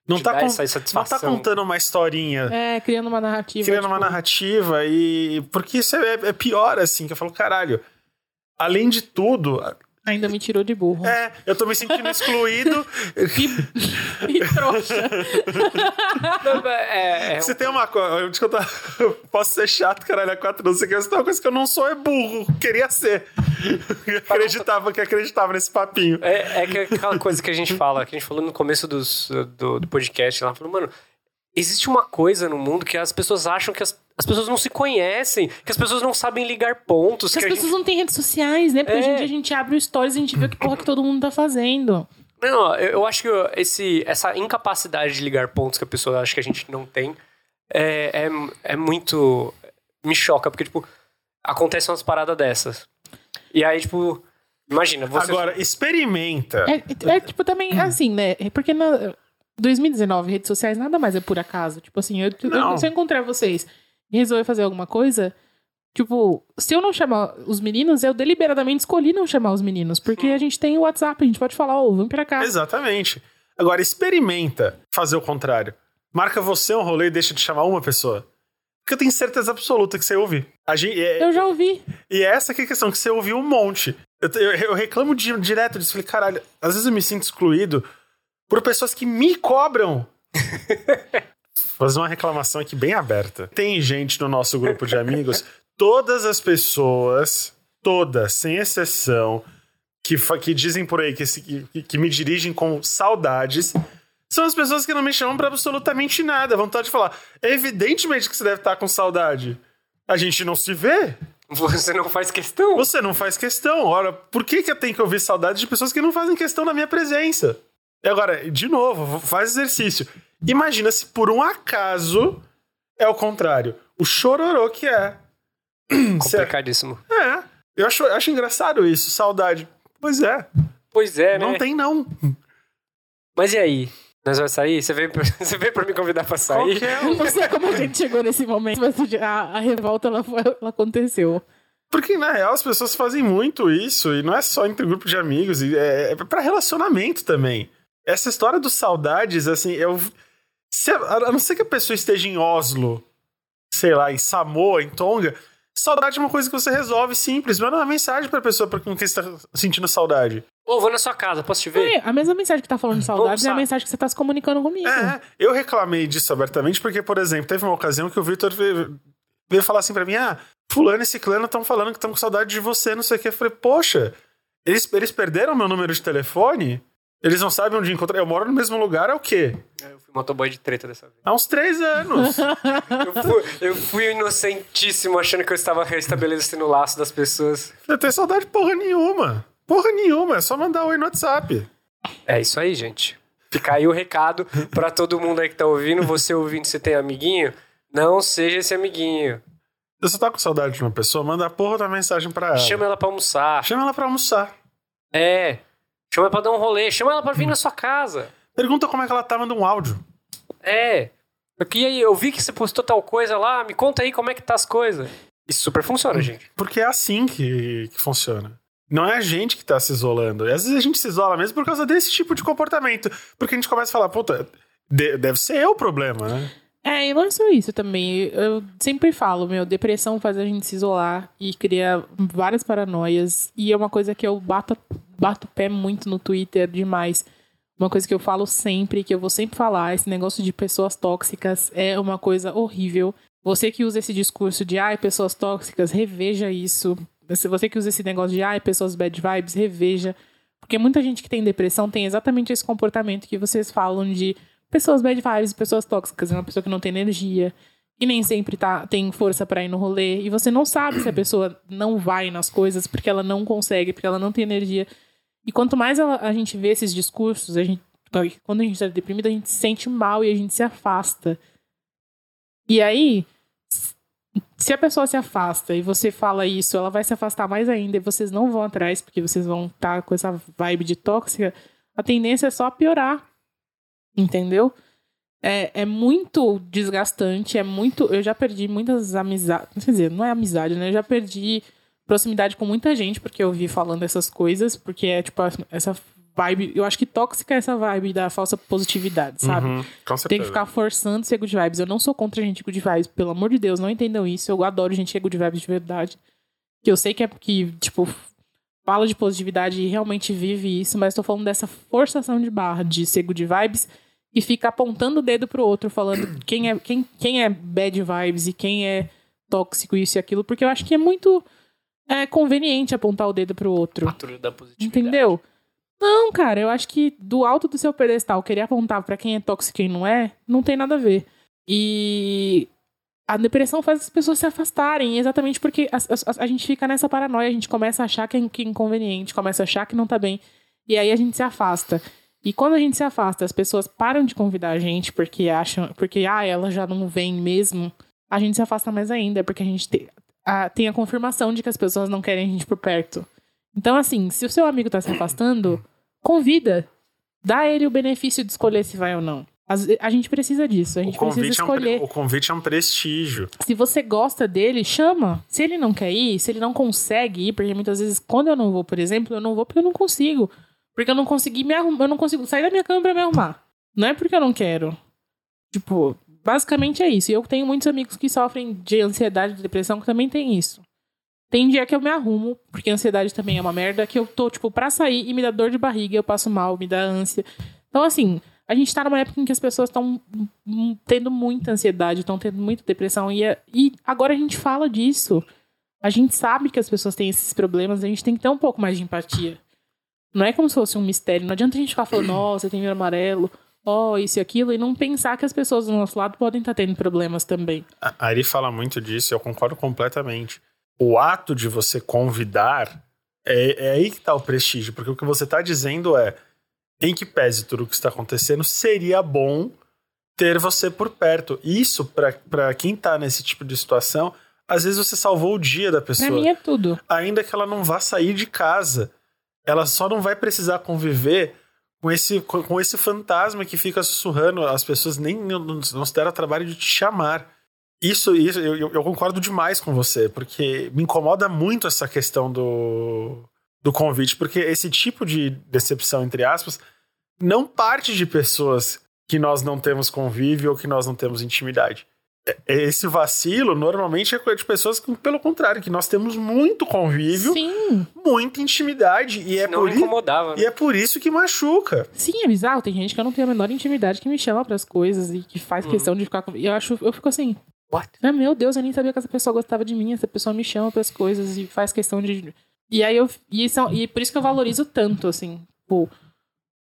Não tá, con- não tá contando uma historinha, É, criando uma narrativa. criando uma tipo, narrativa, e. Porque isso é, é pior, assim, que eu falo, caralho. Além de tudo, Ainda me tirou de burro. é, eu tô me sentindo excluído. E trouxa. Não, é, é, Você tem uma coisa. Eu, eu posso ser chato, caralho, a quatro, não sei o que, mas tem uma coisa que eu não sou é burro. Queria ser. Eu acreditava que acreditava nesse papinho. É, é que aquela coisa que a gente fala, que a gente falou no começo dos, do, do podcast lá, falou, mano, existe uma coisa no mundo que as pessoas acham que as, as pessoas não se conhecem, que as pessoas não sabem ligar pontos, Porque que as pessoas gente... não têm redes sociais, né? Porque É. hoje em dia a gente abre o stories e a gente vê o que porra que todo mundo tá fazendo. Não, eu, eu acho que esse, essa incapacidade de ligar pontos que a pessoa acha que a gente não tem é, é, é muito... Me choca, porque, tipo, acontecem umas paradas dessas. E aí, tipo, imagina, você... Agora, experimenta. É, é, tipo também assim, né? É Porque na 2019, redes sociais nada mais é por acaso. Tipo assim, eu, eu- Não. se eu encontrar vocês e resolver fazer alguma coisa, tipo, se eu não chamar os meninos, eu deliberadamente escolhi não chamar os meninos. Porque a gente tem o WhatsApp, a gente pode falar, ô, vem pra cá. Exatamente. Agora, experimenta fazer o contrário. Marca você um rolê e deixa de chamar uma pessoa. Porque eu tenho certeza absoluta que você ouve. A gente, é- Eu já ouvi. E essa que é a questão, que você ouviu um monte. Eu, eu- eu reclamo di- direto disso. Falei, caralho, às vezes eu me sinto excluído por pessoas que me cobram. Vou fazer uma reclamação aqui bem aberta. Tem gente no nosso grupo de amigos, todas as pessoas, todas, sem exceção, que, que dizem por aí que, se- que, que me dirigem com saudades, são as pessoas que não me chamam pra absolutamente nada. Vontade de falar. É evidentemente que você deve estar com saudade. A gente não se vê. Você não faz questão. Você não faz questão. Ora, por que, que eu tenho que ouvir saudade de pessoas que não fazem questão da minha presença? E agora, de novo, faz exercício. Imagina se por um acaso é o contrário. O chororô que é. Cê- Complicadíssimo. É. Eu acho, eu acho engraçado isso, saudade. Pois é. Pois é, né? Não tem, não. Mas e aí? Nós vamos sair? Você veio, pra, você veio pra me convidar pra sair? Qualquer não sei como a gente chegou nesse momento, mas a, a revolta ela, foi- ela aconteceu. Porque, na real, as pessoas fazem muito isso, e não é só entre grupo de amigos, é, é pra relacionamento também. Essa história dos saudades, assim, eu. Se, a, não ser que a pessoa esteja em Oslo, sei lá, em Samoa, em Tonga, saudade é uma coisa que você resolve simples. Manda uma mensagem pra pessoa pra com quem você tá sentindo saudade. Ô, vou na sua casa, posso te ver? É, a mesma mensagem que tá falando de saudades é a mensagem que você tá se comunicando comigo. É, eu reclamei disso abertamente porque, por exemplo, teve uma ocasião que o Victor veio, veio falar assim pra mim: ah, Fulano e Ciclano estão falando que estão com saudade de você, não sei o que. Eu falei, poxa, eles, eles perderam meu número de telefone? Eles não sabem onde encontrar. Eu moro no mesmo lugar há o quê? Eu fui motoboy de treta dessa vez. Há uns três anos. Eu fui, eu fui inocentíssimo achando que eu estava restabelecendo o laço das pessoas. eu tenho saudade porra nenhuma. Porra nenhuma, é só mandar oi no WhatsApp. É isso aí, gente. Fica aí o recado pra todo mundo aí que tá ouvindo. Você ouvindo, você tem amiguinho? Não seja esse amiguinho. Se você tá com saudade de uma pessoa, manda a porra da mensagem pra ela. Chama ela pra almoçar. Chama ela pra almoçar. É. Chama ela pra dar um rolê. Chama ela pra vir na sua casa. Pergunta como é que ela tá, manda um áudio. É. Aqui aí, eu vi que você postou tal coisa lá, me conta aí como é que tá as coisas. Isso super funciona, gente. Porque é assim que, que funciona. Não é a gente que tá se isolando. E às vezes a gente se isola mesmo por causa desse tipo de comportamento. Porque a gente começa a falar, puta, de- deve ser eu o problema, né? É, e não é só isso também. Eu sempre falo, meu, depressão faz a gente se isolar e cria várias paranoias. E é uma coisa que eu bato, bato pé muito no Twitter demais. Uma coisa que eu falo sempre, que eu vou sempre falar, esse negócio de pessoas tóxicas é uma coisa horrível. Você que usa esse discurso de ai, pessoas tóxicas, reveja isso. Se você que usa esse negócio de ai, pessoas bad vibes, reveja. Porque muita gente que tem depressão tem exatamente esse comportamento que vocês falam de pessoas bad vibes, pessoas tóxicas, é uma pessoa que não tem energia, e nem sempre tá, tem força pra ir no rolê, e você não sabe se a pessoa não vai nas coisas porque ela não consegue, porque ela não tem energia. E quanto mais ela- a gente vê esses discursos, a gente, quando a gente tá deprimido, a gente se sente mal e a gente se afasta. E aí, se a pessoa se afasta e você fala isso, ela vai se afastar mais ainda e vocês não vão atrás, porque vocês vão estar com essa vibe de tóxica, a tendência é só piorar. Entendeu? É, é muito desgastante, é muito. Eu já perdi muitas amizades. Quer dizer, não é amizade, né? Eu já perdi proximidade com muita gente porque eu vi falando essas coisas, porque é tipo essa vibe. Eu acho que tóxica é essa vibe da falsa positividade, sabe? Uhum, com certeza. Tem que ficar forçando ser good vibes. Eu não sou contra gente good vibes, pelo amor de Deus, não entendam isso. Eu adoro gente que é good vibes de verdade. Que eu sei que é que, tipo, fala de positividade e realmente vive isso, mas tô falando dessa forçação de barra de ser good vibes e fica apontando o dedo pro outro, falando quem é, quem, quem é bad vibes e quem é tóxico, isso e aquilo, porque eu acho que é muito é, conveniente apontar o dedo pro outro. Patrulha da positividade. Entendeu? Não, cara, eu acho que do alto do seu pedestal querer apontar pra quem é tóxico e quem não é, não tem nada a ver. E a depressão faz as pessoas se afastarem, exatamente porque a, a- a gente fica nessa paranoia, a gente começa a achar que é, que é inconveniente, começa a achar que não tá bem, e aí a gente se afasta. E quando a gente se afasta, as pessoas param de convidar a gente porque acham, porque ah, ela já não vem mesmo, a gente se afasta mais ainda, porque a gente te- a- tem a confirmação de que as pessoas não querem a gente por perto. Então, assim, se o seu amigo tá se afastando, convida. Dá ele o benefício de escolher se vai ou não. A gente precisa disso, a gente precisa convite, é um, escolher. o convite é um prestígio. Se você gosta dele, chama. Se ele não quer ir, se ele não consegue ir, porque muitas vezes, quando eu não vou, por exemplo, eu não vou porque eu não consigo. Porque eu não consegui me arrumar, eu não consigo sair da minha cama pra me arrumar. Não é porque eu não quero. Tipo, basicamente é isso. E eu tenho muitos amigos que sofrem de ansiedade, de depressão, que também tem isso. Tem dia que eu me arrumo, porque a ansiedade também é uma merda, que eu tô, tipo, pra sair e me dá dor de barriga, eu passo mal, me dá ânsia. Então, assim, a gente tá numa época em que as pessoas estão tendo muita ansiedade, estão tendo muita depressão. E, é- e agora a gente fala disso. A gente sabe que as pessoas têm esses problemas, a gente tem que ter um pouco mais de empatia. Não é como se fosse um mistério. Não adianta a gente ficar falando, nossa, tem vírus amarelo, ó, isso e aquilo, e não pensar que as pessoas do nosso lado podem estar tendo problemas também. A Ari fala muito disso e eu concordo completamente. O ato de você convidar é, é aí que tá o prestígio, porque o que você tá dizendo é, em que pese tudo o que está acontecendo, seria bom ter você por perto. Isso, pra- pra quem tá nesse tipo de situação, às vezes você salvou o dia da Pra pessoa. mim é tudo. ainda que ela não vá sair de casa. Ela só não vai precisar conviver com esse, com, esse fantasma que fica sussurrando. As pessoas nem não, se deram trabalho de te chamar. Isso, isso eu- eu concordo demais com você, porque me incomoda muito essa questão do, do convite, porque esse tipo de decepção, entre aspas, não parte de pessoas que nós não temos convívio ou que nós não temos intimidade. É- Esse vacilo normalmente é coisa de pessoas que, pelo contrário, que nós temos muito convívio, Sim, muita intimidade. E é, por incomodava. né? e é por isso que machuca. sim, é bizarro. Tem gente que eu não tenho a menor intimidade que me chama pras coisas e que faz Uhum. questão de ficar com. Eu acho, eu fico assim, What? Ah, meu Deus, eu nem sabia que essa pessoa gostava de mim. Essa pessoa me chama pras coisas e faz questão de. E aí eu. E, isso, e por isso que eu valorizo tanto, assim. Pô,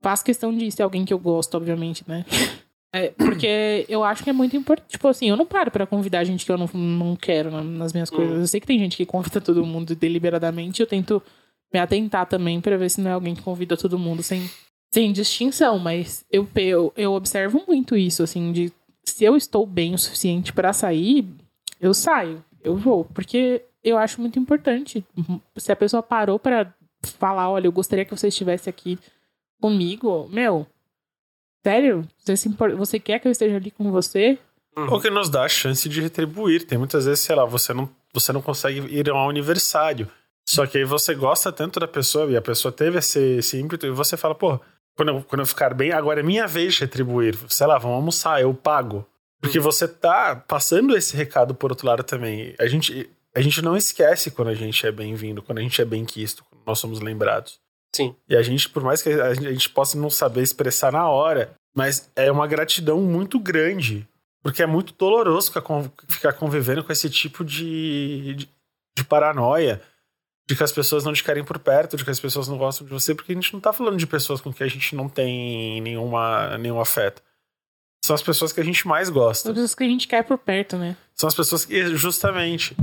faço questão de ser alguém que eu gosto, obviamente, né? É, porque eu acho que é muito importante. Tipo assim, eu não paro pra convidar gente que eu não, não quero na- nas minhas coisas. Eu sei que tem gente que convida todo mundo deliberadamente. Eu tento me atentar também pra ver se não é alguém que convida todo mundo sem, sem distinção. Mas eu, eu, eu observo muito isso, assim, de se eu estou bem o suficiente pra sair, eu saio, eu vou, porque eu acho muito importante. Se a pessoa parou pra falar, olha, eu gostaria que você estivesse aqui comigo, meu, sério? Você, se impor- você quer que eu esteja ali com você? uhum. ou que nos dá a chance de retribuir. Tem muitas vezes, sei lá, você não, você não consegue ir ao aniversário. Só que aí você gosta tanto da pessoa e a pessoa teve esse, esse ímpeto e você fala, pô, quando eu, quando eu ficar bem, agora é minha vez de retribuir. Sei lá, vamos almoçar, eu pago. Porque uhum. você tá passando esse recado por outro lado também. A gente, a gente não esquece quando a gente é bem-vindo, quando a gente é bem-quisto, quando nós somos lembrados. Sim. E a gente, por mais que a gente, possa não saber expressar na hora, mas é uma gratidão muito grande. Porque é muito doloroso ficar convivendo com esse tipo de, de, de paranoia de que as pessoas não te querem por perto, de que as pessoas não gostam de você, porque a gente não tá falando de pessoas com que a gente não tem nenhuma, nenhum afeto. São as pessoas que a gente mais gosta. São as pessoas que a gente quer por perto, né? São as pessoas que, justamente.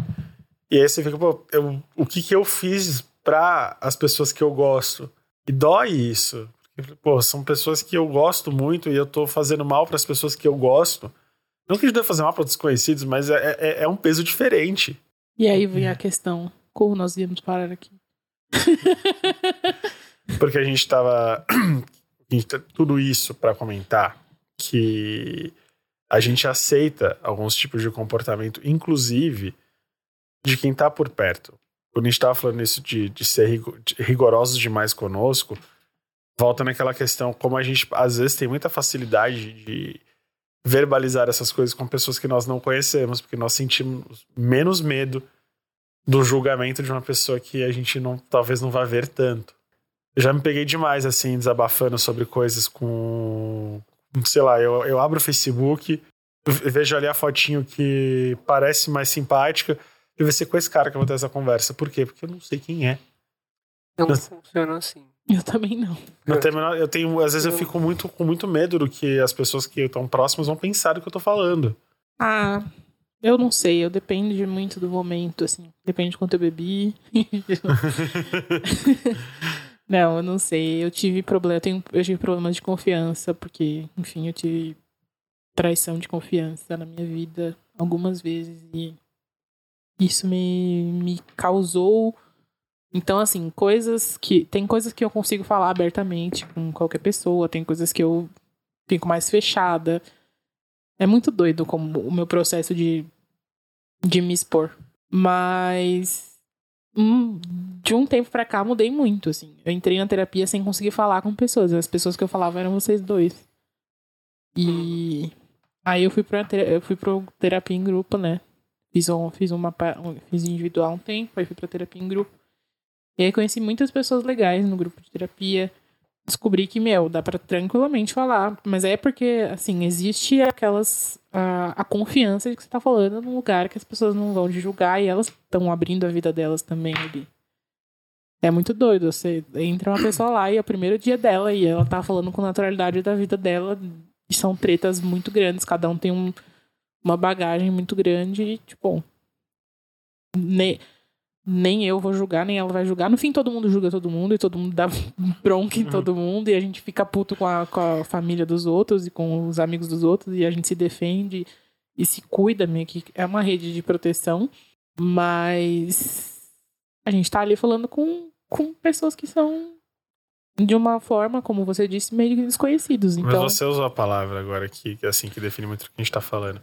E aí você fica, pô, eu, o que que eu fiz para as pessoas que eu gosto? E dói isso. Porque, pô, são pessoas que eu gosto muito e eu tô fazendo mal para as pessoas que eu gosto. Não que a gente deve fazer mal para desconhecidos, mas é, é, é um peso diferente. E aí vem a questão como nós íamos parar aqui. Porque a gente estava. Tá, tudo isso para comentar que a gente aceita alguns tipos de comportamento, inclusive de quem está por perto. Quando a gente estava falando isso de, de ser rigorosos demais conosco, volta naquela questão como a gente às vezes tem muita facilidade de verbalizar essas coisas com pessoas que nós não conhecemos, porque nós sentimos menos medo do julgamento de uma pessoa que a gente não, talvez não vá ver tanto. Eu já me peguei demais, assim, desabafando sobre coisas com. Sei lá, eu, eu abro o Facebook, vejo ali a fotinho que parece mais simpática, e vai ser com esse cara que eu vou ter essa conversa. Por quê? Porque eu não sei quem é. Não, não funciona assim. Eu também não. não tem, eu tenho, às vezes eu fico muito, com muito medo do que as pessoas que estão próximas vão pensar do que eu tô falando. Ah, eu não sei, eu depende muito do momento, assim. Depende de quanto eu bebi. não, eu não sei. Eu tive problema, eu, tenho, eu tive problemas de confiança, porque, enfim, eu tive traição de confiança na minha vida algumas vezes e isso me, me causou. Então, assim, coisas que. Tem coisas que eu consigo falar abertamente com qualquer pessoa, tem coisas que eu fico mais fechada. É muito doido como o meu processo de, de me expor. Mas hum, de um tempo pra cá mudei muito, assim. Eu entrei na terapia sem conseguir falar com pessoas. As pessoas que eu falava eram vocês dois. E aí eu fui pra, eu fui pra terapia em grupo, né? Fiz, um, fiz uma fiz individual um tempo, aí fui pra terapia em grupo. E aí conheci muitas pessoas legais no grupo de terapia descobri que, meu, dá para tranquilamente falar. Mas é porque, assim, existe aquelas. A, a, confiança de que você tá falando num lugar que as pessoas não vão te julgar e elas estão abrindo a vida delas também ali. É muito doido. Você entra uma pessoa lá e é o primeiro dia dela e ela tá falando com naturalidade da vida dela. E são tretas muito grandes. Cada um tem um, uma bagagem muito grande e, tipo. Ne, nem eu vou julgar, nem ela vai julgar. No fim, todo mundo julga todo mundo e todo mundo dá bronca em uhum. todo mundo e a gente fica puto com a, com a família dos outros e com os amigos dos outros e a gente se defende e se cuida meio que é uma rede de proteção, mas a gente tá ali falando com, com pessoas que são de uma forma, como você disse, meio desconhecidos. Então... Mas você usou a palavra agora aqui, que é assim que define muito o que a gente tá falando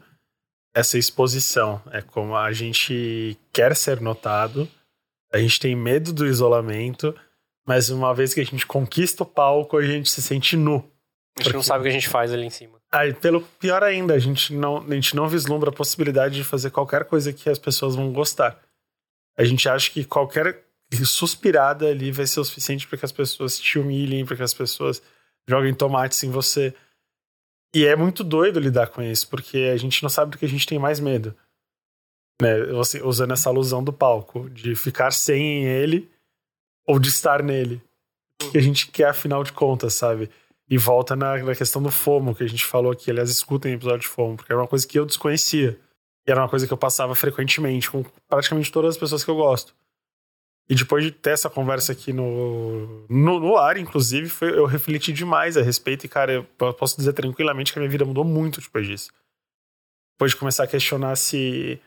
essa exposição. É como a gente quer ser notado, a gente tem medo do isolamento, mas uma vez que a gente conquista o palco, a gente se sente nu. A gente porque... não sabe o que a gente faz ali em cima. Aí, pelo pior ainda, a gente, não, a gente não vislumbra a possibilidade de fazer qualquer coisa que as pessoas vão gostar. A gente acha que qualquer suspirada ali vai ser o suficiente para que as pessoas te humilhem, para que as pessoas joguem tomates em você. E é muito doido lidar com isso, porque a gente não sabe do que a gente tem mais medo. Né? Usando essa alusão do palco, de ficar sem ele ou de estar nele. O que a gente quer, afinal de contas, sabe? E volta na, na questão do FOMO que a gente falou aqui. Aliás, escutem o episódio de FOMO, porque era uma coisa que eu desconhecia. E era uma coisa que eu passava frequentemente com praticamente todas as pessoas que eu gosto. E depois de ter essa conversa aqui no, no, no, ar, inclusive, foi, eu refleti demais a respeito. E, cara, eu posso dizer tranquilamente que a minha vida mudou muito depois disso. Depois de começar a questionar se,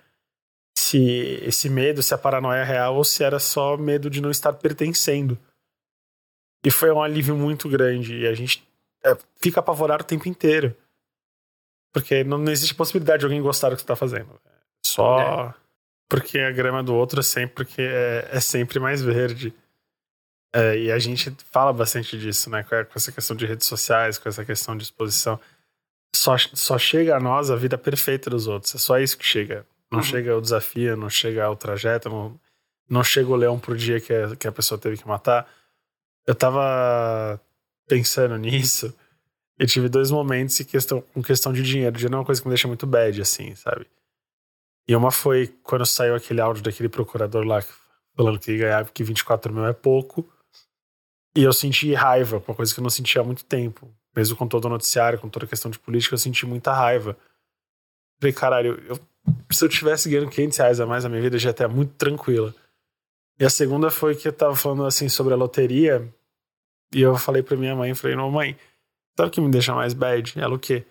se esse medo, se a paranoia é real ou se era só medo de não estar pertencendo. E foi um alívio muito grande. E a gente é, fica apavorado o tempo inteiro. Porque não, não existe possibilidade de alguém gostar do que você tá fazendo. Só porque a grama do outro é sempre, que é, é sempre mais verde. É, e a gente fala bastante disso, né? Com essa questão de redes sociais, com essa questão de exposição. Só, só chega a nós a vida perfeita dos outros. É só isso que chega. Não Uhum. chega o desafio, não chega o trajeto, não, não chega o leão por dia que a, que a pessoa teve que matar. Eu tava pensando nisso e tive dois momentos em questão, com questão de dinheiro. Dinheiro é uma coisa que me deixa muito bad, assim, sabe? E uma foi quando saiu aquele áudio daquele procurador lá falando que ganhava que 24 mil é pouco. E eu senti raiva, uma coisa que eu não sentia há muito tempo. Mesmo com todo o noticiário, com toda a questão de política, eu senti muita raiva. Falei, caralho, eu, se eu tivesse ganhando 500 reais a mais na minha vida, já até muito tranquila. E a segunda foi que eu tava falando assim sobre a loteria. E eu falei pra minha mãe, falei, não, mãe, sabe o que me deixa mais bad? Ela o quê?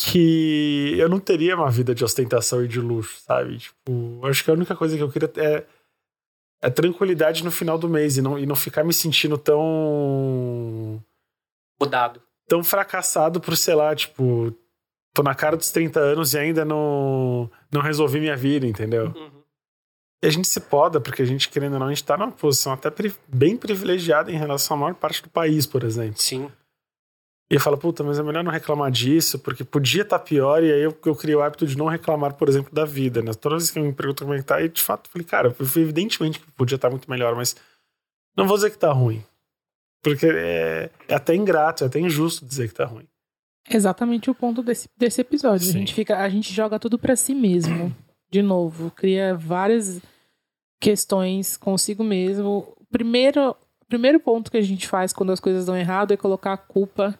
Que eu não teria uma vida de ostentação e de luxo, sabe? Tipo, acho que a única coisa que eu queria é, é tranquilidade no final do mês e não, e não ficar me sentindo tão Mudado. tão fracassado por, sei lá, tipo, tô na cara dos 30 anos e ainda não, não resolvi minha vida, entendeu? Uhum. E a gente se poda, porque a gente, querendo ou não, a gente tá numa posição até pri- bem privilegiada em relação à maior parte do país, por exemplo. Sim. E eu falo, puta, mas é melhor não reclamar disso, porque podia estar pior, e aí eu, eu criei o hábito de não reclamar, por exemplo, da vida, né? Toda vez que me perguntam como é que tá, e de fato, eu falei, cara, evidentemente que podia estar muito melhor, mas não vou dizer que tá ruim. Porque é, é até ingrato, é até injusto dizer que tá ruim. Exatamente o ponto desse, desse episódio. A gente, fica, a gente joga tudo pra si mesmo. De novo, cria várias questões consigo mesmo. O primeiro, primeiro ponto que a gente faz quando as coisas dão errado é colocar a culpa,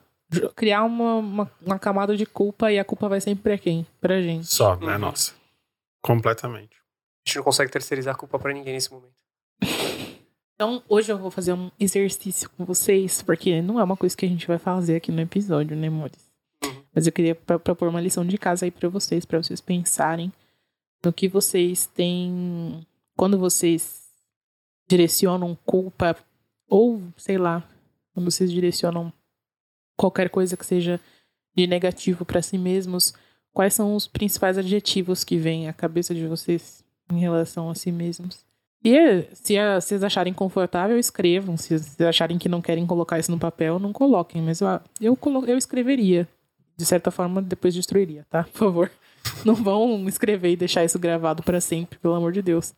criar uma, uma, uma camada de culpa e a culpa vai sempre pra quem? Pra gente. Só, né? Uhum. Nossa. Completamente. A gente não consegue terceirizar a culpa pra ninguém nesse momento. Então, hoje eu vou fazer um exercício com vocês, porque não é uma coisa que a gente vai fazer aqui no episódio, né, amores? Uhum. Mas eu queria pro- propor uma lição de casa aí pra vocês, pra vocês pensarem no que vocês têm quando vocês direcionam culpa ou, sei lá, quando vocês direcionam qualquer coisa que seja de negativo pra si mesmos, quais são os principais adjetivos que vêm à cabeça de vocês em relação a si mesmos? E é, se a- vocês acharem confortável, escrevam. Se vocês acharem que não querem colocar isso no papel, não coloquem. Mas eu, eu, eu escreveria. De certa forma, depois destruiria, tá? Por favor. Não vão escrever e deixar isso gravado pra sempre, pelo amor de Deus.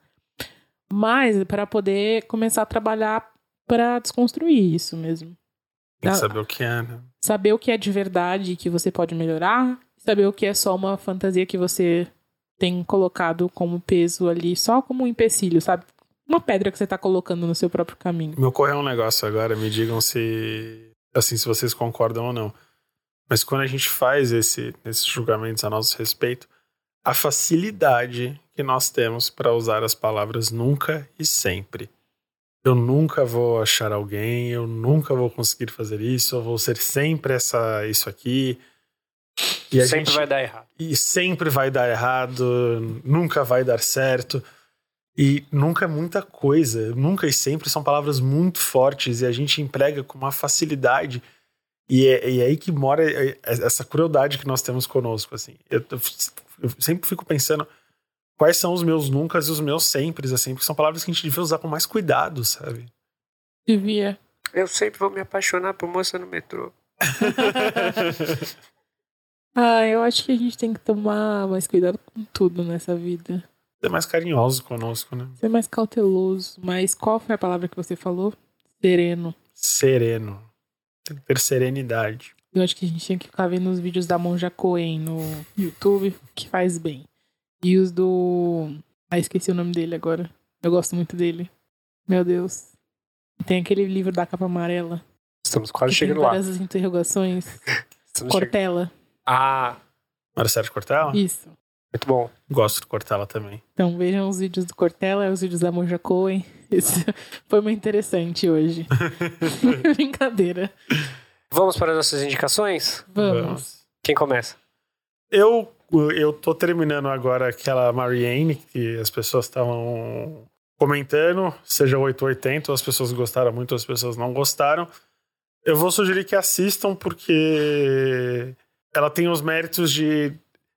Mas para poder começar a trabalhar para desconstruir isso mesmo. Tem que saber o que é, né? Saber o que é de verdade que você pode melhorar, saber o que é só uma fantasia que você tem colocado como peso ali, só como um empecilho, sabe? Uma pedra que você tá colocando no seu próprio caminho. Me ocorreu um negócio agora, me digam se assim se vocês concordam ou não. Mas quando a gente faz esse, esses julgamentos a nosso respeito, a facilidade que nós temos para usar as palavras nunca e sempre. Eu nunca vou achar alguém, eu nunca vou conseguir fazer isso, eu vou ser sempre essa isso aqui. E Sempre gente- vai dar errado. e sempre vai dar errado, nunca vai dar certo. E nunca é muita coisa, nunca e sempre são palavras muito fortes e a gente emprega com uma facilidade. E é, e é aí que mora é- é essa crueldade que nós temos conosco. Assim. Eu, eu- eu sempre fico pensando quais são os meus nunca e os meus sempre, assim, porque são palavras que a gente devia usar com mais cuidado, sabe? Devia. Eu sempre vou me apaixonar por moça no metrô. Ah, eu acho que a gente tem que tomar mais cuidado com tudo nessa vida. Ser mais carinhoso conosco, né? Ser mais cauteloso. Mas qual foi a palavra que você falou? Sereno. Sereno. Tem que ter serenidade. Eu acho que a gente tinha que ficar vendo os vídeos da Monja Coen no YouTube, que faz bem. E os do. Ah, esqueci o nome dele agora. Eu gosto muito dele. Meu Deus. Tem aquele livro da capa amarela. Estamos quase que chegando tem lá. várias interrogações. Estamos chegando. Cortella. Ah, Marcelo Cortella? Isso. muito bom. Gosto de Cortella também. Então vejam os vídeos do Cortella, os vídeos da Monja Coen. Esse foi muito interessante hoje. Brincadeira. Vamos para as nossas indicações? Vamos. Quem começa? Eu, eu tô terminando agora aquela Marianne que as pessoas estavam comentando, seja 880, ou as pessoas gostaram muito, as pessoas não gostaram. Eu vou sugerir que assistam porque ela tem os méritos de.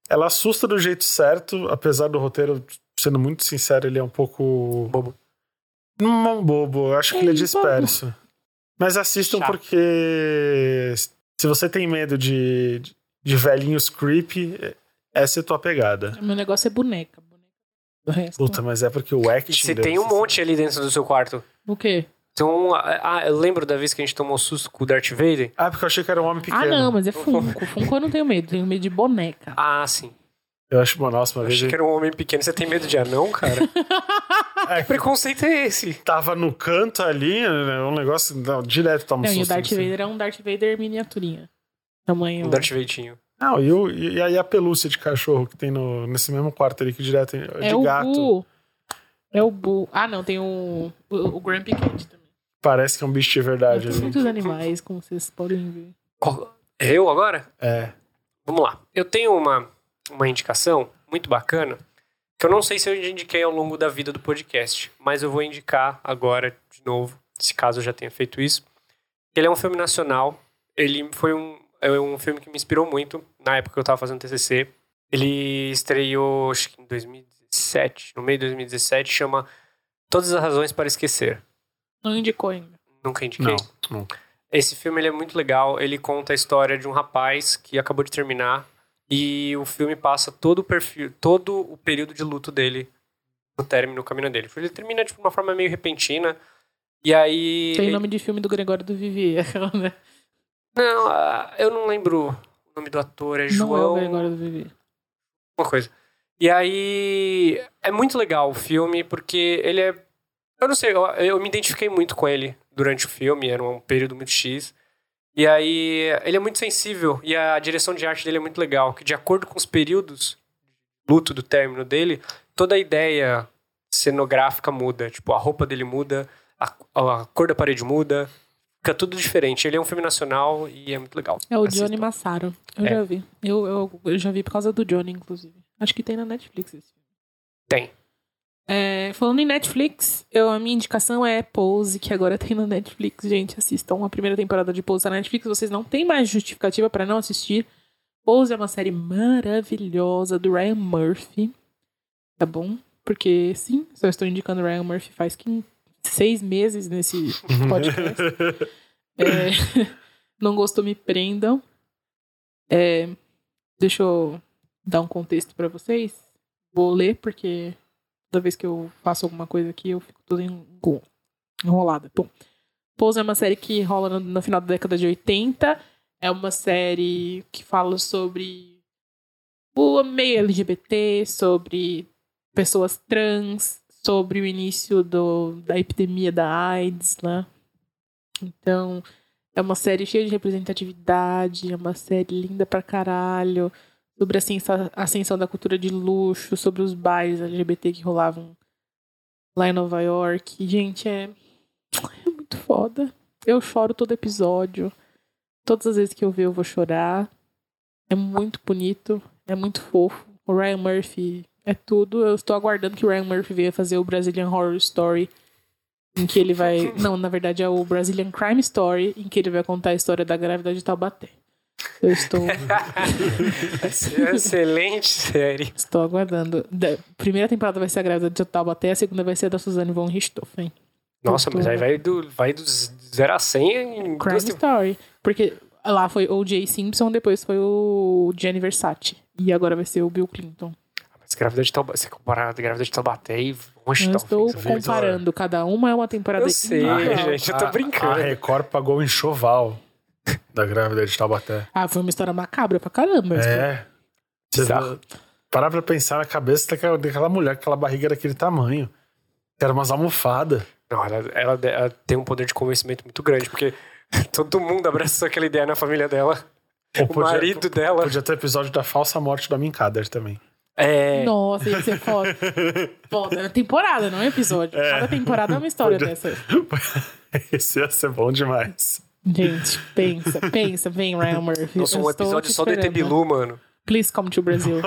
Ela assusta do jeito certo, apesar do roteiro, sendo muito sincero, ele é um pouco. Bobo. Não é um bobo, eu acho que ele é É, disperso. Mas assistam Chato. porque se você tem medo de, de velhinhos creepy, essa é a tua pegada. Meu negócio é boneca. boneca. O resto. Puta, mas é porque o acting. Você tem um monte ali dentro do seu quarto. O quê? Então, ah, eu lembro da vez que a gente tomou susto com o Darth Vader? Ah, porque eu achei que era um homem pequeno. Ah, não, mas é Funko. Funko eu não tenho medo. Tenho medo de boneca. Ah, sim. Eu acho, bom, nossa, uma Eu vez achei que era um homem pequeno. Você tem medo de anão, cara? É, que preconceito é esse? tava no canto ali, né, um negócio não, direto toma Não, e o susto. Darth assim. Vader é um Darth Vader miniaturinha. Tamanho. Um Darth Vader. Não, e, o, e aí a pelúcia de cachorro que tem no, nesse mesmo quarto ali que direto é de É o gato. Boo. É o Boo. Ah, não, tem o, o, o Grumpy Cat também. Parece que é um bicho de verdade. Tem muitos animais, como vocês podem ver. Eu agora? É. Vamos lá. Eu tenho uma, uma indicação muito bacana que eu não sei se eu já indiquei ao longo da vida do podcast, mas eu vou indicar agora de novo, se caso eu já tenha feito isso. Ele é um filme nacional. Ele foi um, é um filme que me inspirou muito na época que eu tava fazendo TCC. Ele estreou, acho que em 2017, no meio de 2017, chama Todas as Razões para Esquecer. Não indicou ainda. Nunca indiquei. Não, não. Esse filme ele é muito legal. Ele conta a história de um rapaz que acabou de terminar e o filme passa todo o perfil, todo o período de luto dele no término, no caminho dele. Ele termina de uma forma meio repentina e aí Tem nome de filme do Gregório do Vivier. né? não, ah, eu não lembro o nome do ator, é Não é João, Gregório do Vivier. uma coisa. E aí é muito legal o filme porque ele é eu não sei, eu, eu me identifiquei muito com ele durante o filme, era um período muito X. E aí ele é muito sensível e a direção de arte dele é muito legal, que de acordo com os períodos luto do término dele, toda a ideia cenográfica muda, tipo, a roupa dele muda, a, a cor da parede muda, fica tudo diferente. Ele é um filme nacional e é muito legal. É o Assistam. Johnny Massaro. Eu É. já vi. Eu, eu, eu já vi por causa do Johnny, inclusive. Acho que tem na Netflix esse filme. Tem. É, falando em Netflix, eu, a minha indicação é Pose, que agora tem na Netflix. Gente, assistam a primeira temporada de Pose na Netflix. Vocês não têm mais justificativa pra não assistir. Pose é uma série maravilhosa do Ryan Murphy. Tá bom? Porque, sim, só estou indicando o Ryan Murphy faz que seis meses nesse podcast. É, não gostou, me prendam. É, deixa eu dar um contexto pra vocês. Vou ler, porque toda vez que eu faço alguma coisa aqui, eu fico toda enrolada. Bom, Pose é uma série que rola no, no final da década de 80. É uma série que fala sobre o meio LGBT, sobre pessoas trans, sobre o início do, da epidemia da AIDS, né? Então, é uma série cheia de representatividade, é uma série linda pra caralho, sobre a ascensão, da cultura de luxo, sobre os bailes LGBT que rolavam lá em Nova York. Gente, é, é muito foda. Eu choro todo episódio. Todas as vezes que eu ver, eu vou chorar. É muito bonito, é muito fofo. O Ryan Murphy é tudo. Eu estou aguardando que o Ryan Murphy venha fazer o Brazilian Horror Story. Em que ele vai. Não, na verdade é o Brazilian Crime Story, em que ele vai contar a história da grávida de Taubaté. Eu estou, Excelente série. estou aguardando. Da primeira temporada vai ser a grávida de Taubaté, a segunda vai ser a da Suzane von Richthofen. Nossa, mas aí vai do, vai do 0 a 100 em Crime duas. Story. Porque lá foi o Jay Simpson, depois foi o Gianni Versace. E agora vai ser o Bill Clinton. Mas grávida de Taubaté, você comparar a grávida de Taubaté e Eu Washington. estou comparando. Cada uma é uma temporada Eu sei, gente, eu tô A- brincando. A Record pagou o enxoval da grávida de Taubaté. Ah, foi uma história macabra pra caramba. É. Você Bizarro. parar pra pensar na cabeça daquela, daquela mulher, aquela barriga daquele tamanho. Era umas almofadas. Não, ela, ela- ela tem um poder de convencimento muito grande, porque todo mundo abraçou aquela ideia na família dela. Ou O podia- marido dela. Podia ter episódio da falsa morte da Minkader também. É. Nossa, ia ser foda. foda. É temporada, não é episódio. Cada temporada é uma história Podia- dessa. Esse ia ser bom demais. Gente, pensa, pensa. Vem, Ryan Murphy. Nossa, um episódio só do ET. Bilu, mano. Please come to Brazil.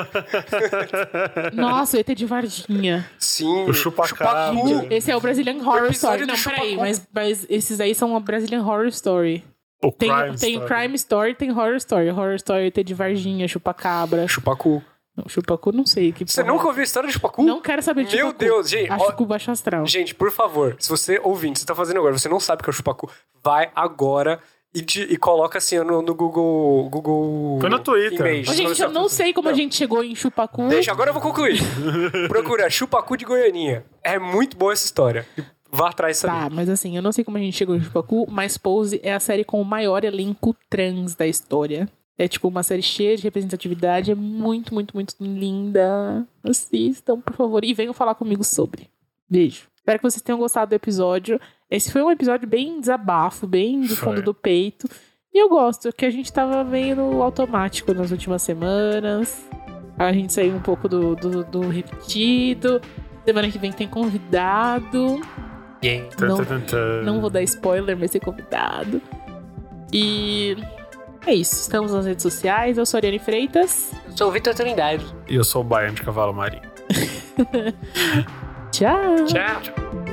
Nossa, o ET de Varginha. Sim. O chupa-cabra. Chupacu. Esse é o Brazilian Horror Story. Não, peraí, mas, mas esses aí são a Brazilian Horror Story. O Tem, Crime tem Story. Crime Story tem Horror Story. Horror Story tem de Varginha, Chupacabra. Chupacu. Não, Chupacu não sei. Que Você porra é nunca ouviu a história de Chupacu? Não quero saber de Meu Chupacu. Deus, gente, Acho ó- que o baixo astral. Gente, por favor, se você ouvinte, você tá fazendo agora, você não sabe o que é o Chupacu, vai agora e, di- e coloca assim no, no Google. Google. Foi no Twitter. Images. Ô, gente, eu não você- sei como a Não. gente chegou em Chupacu. Deixa, agora eu vou concluir. Procura Chupacu de Goianinha. É muito boa essa história. Vá atrás disso Tá, mas assim, eu não sei como a gente chegou em Chupacu, mas Pose é a série com o maior elenco trans da história. É tipo uma série cheia de representatividade, é muito, muito, muito linda. Assistam, por favor, e venham falar comigo sobre. Beijo. Espero que vocês tenham gostado do episódio. Esse foi um episódio bem desabafo, bem do fundo Foi. do peito. E eu gosto, que a gente tava meio no automático nas últimas semanas. A gente saiu um pouco do, do, do repetido. Semana que vem tem convidado. Não, não vou dar spoiler, vai ser convidado. E é isso. Estamos nas redes sociais. Eu sou a Ariane Freitas. Eu sou o Vitor Trindade. E eu sou o Baiano de Cavalo Marinho. Tchau! Tchau.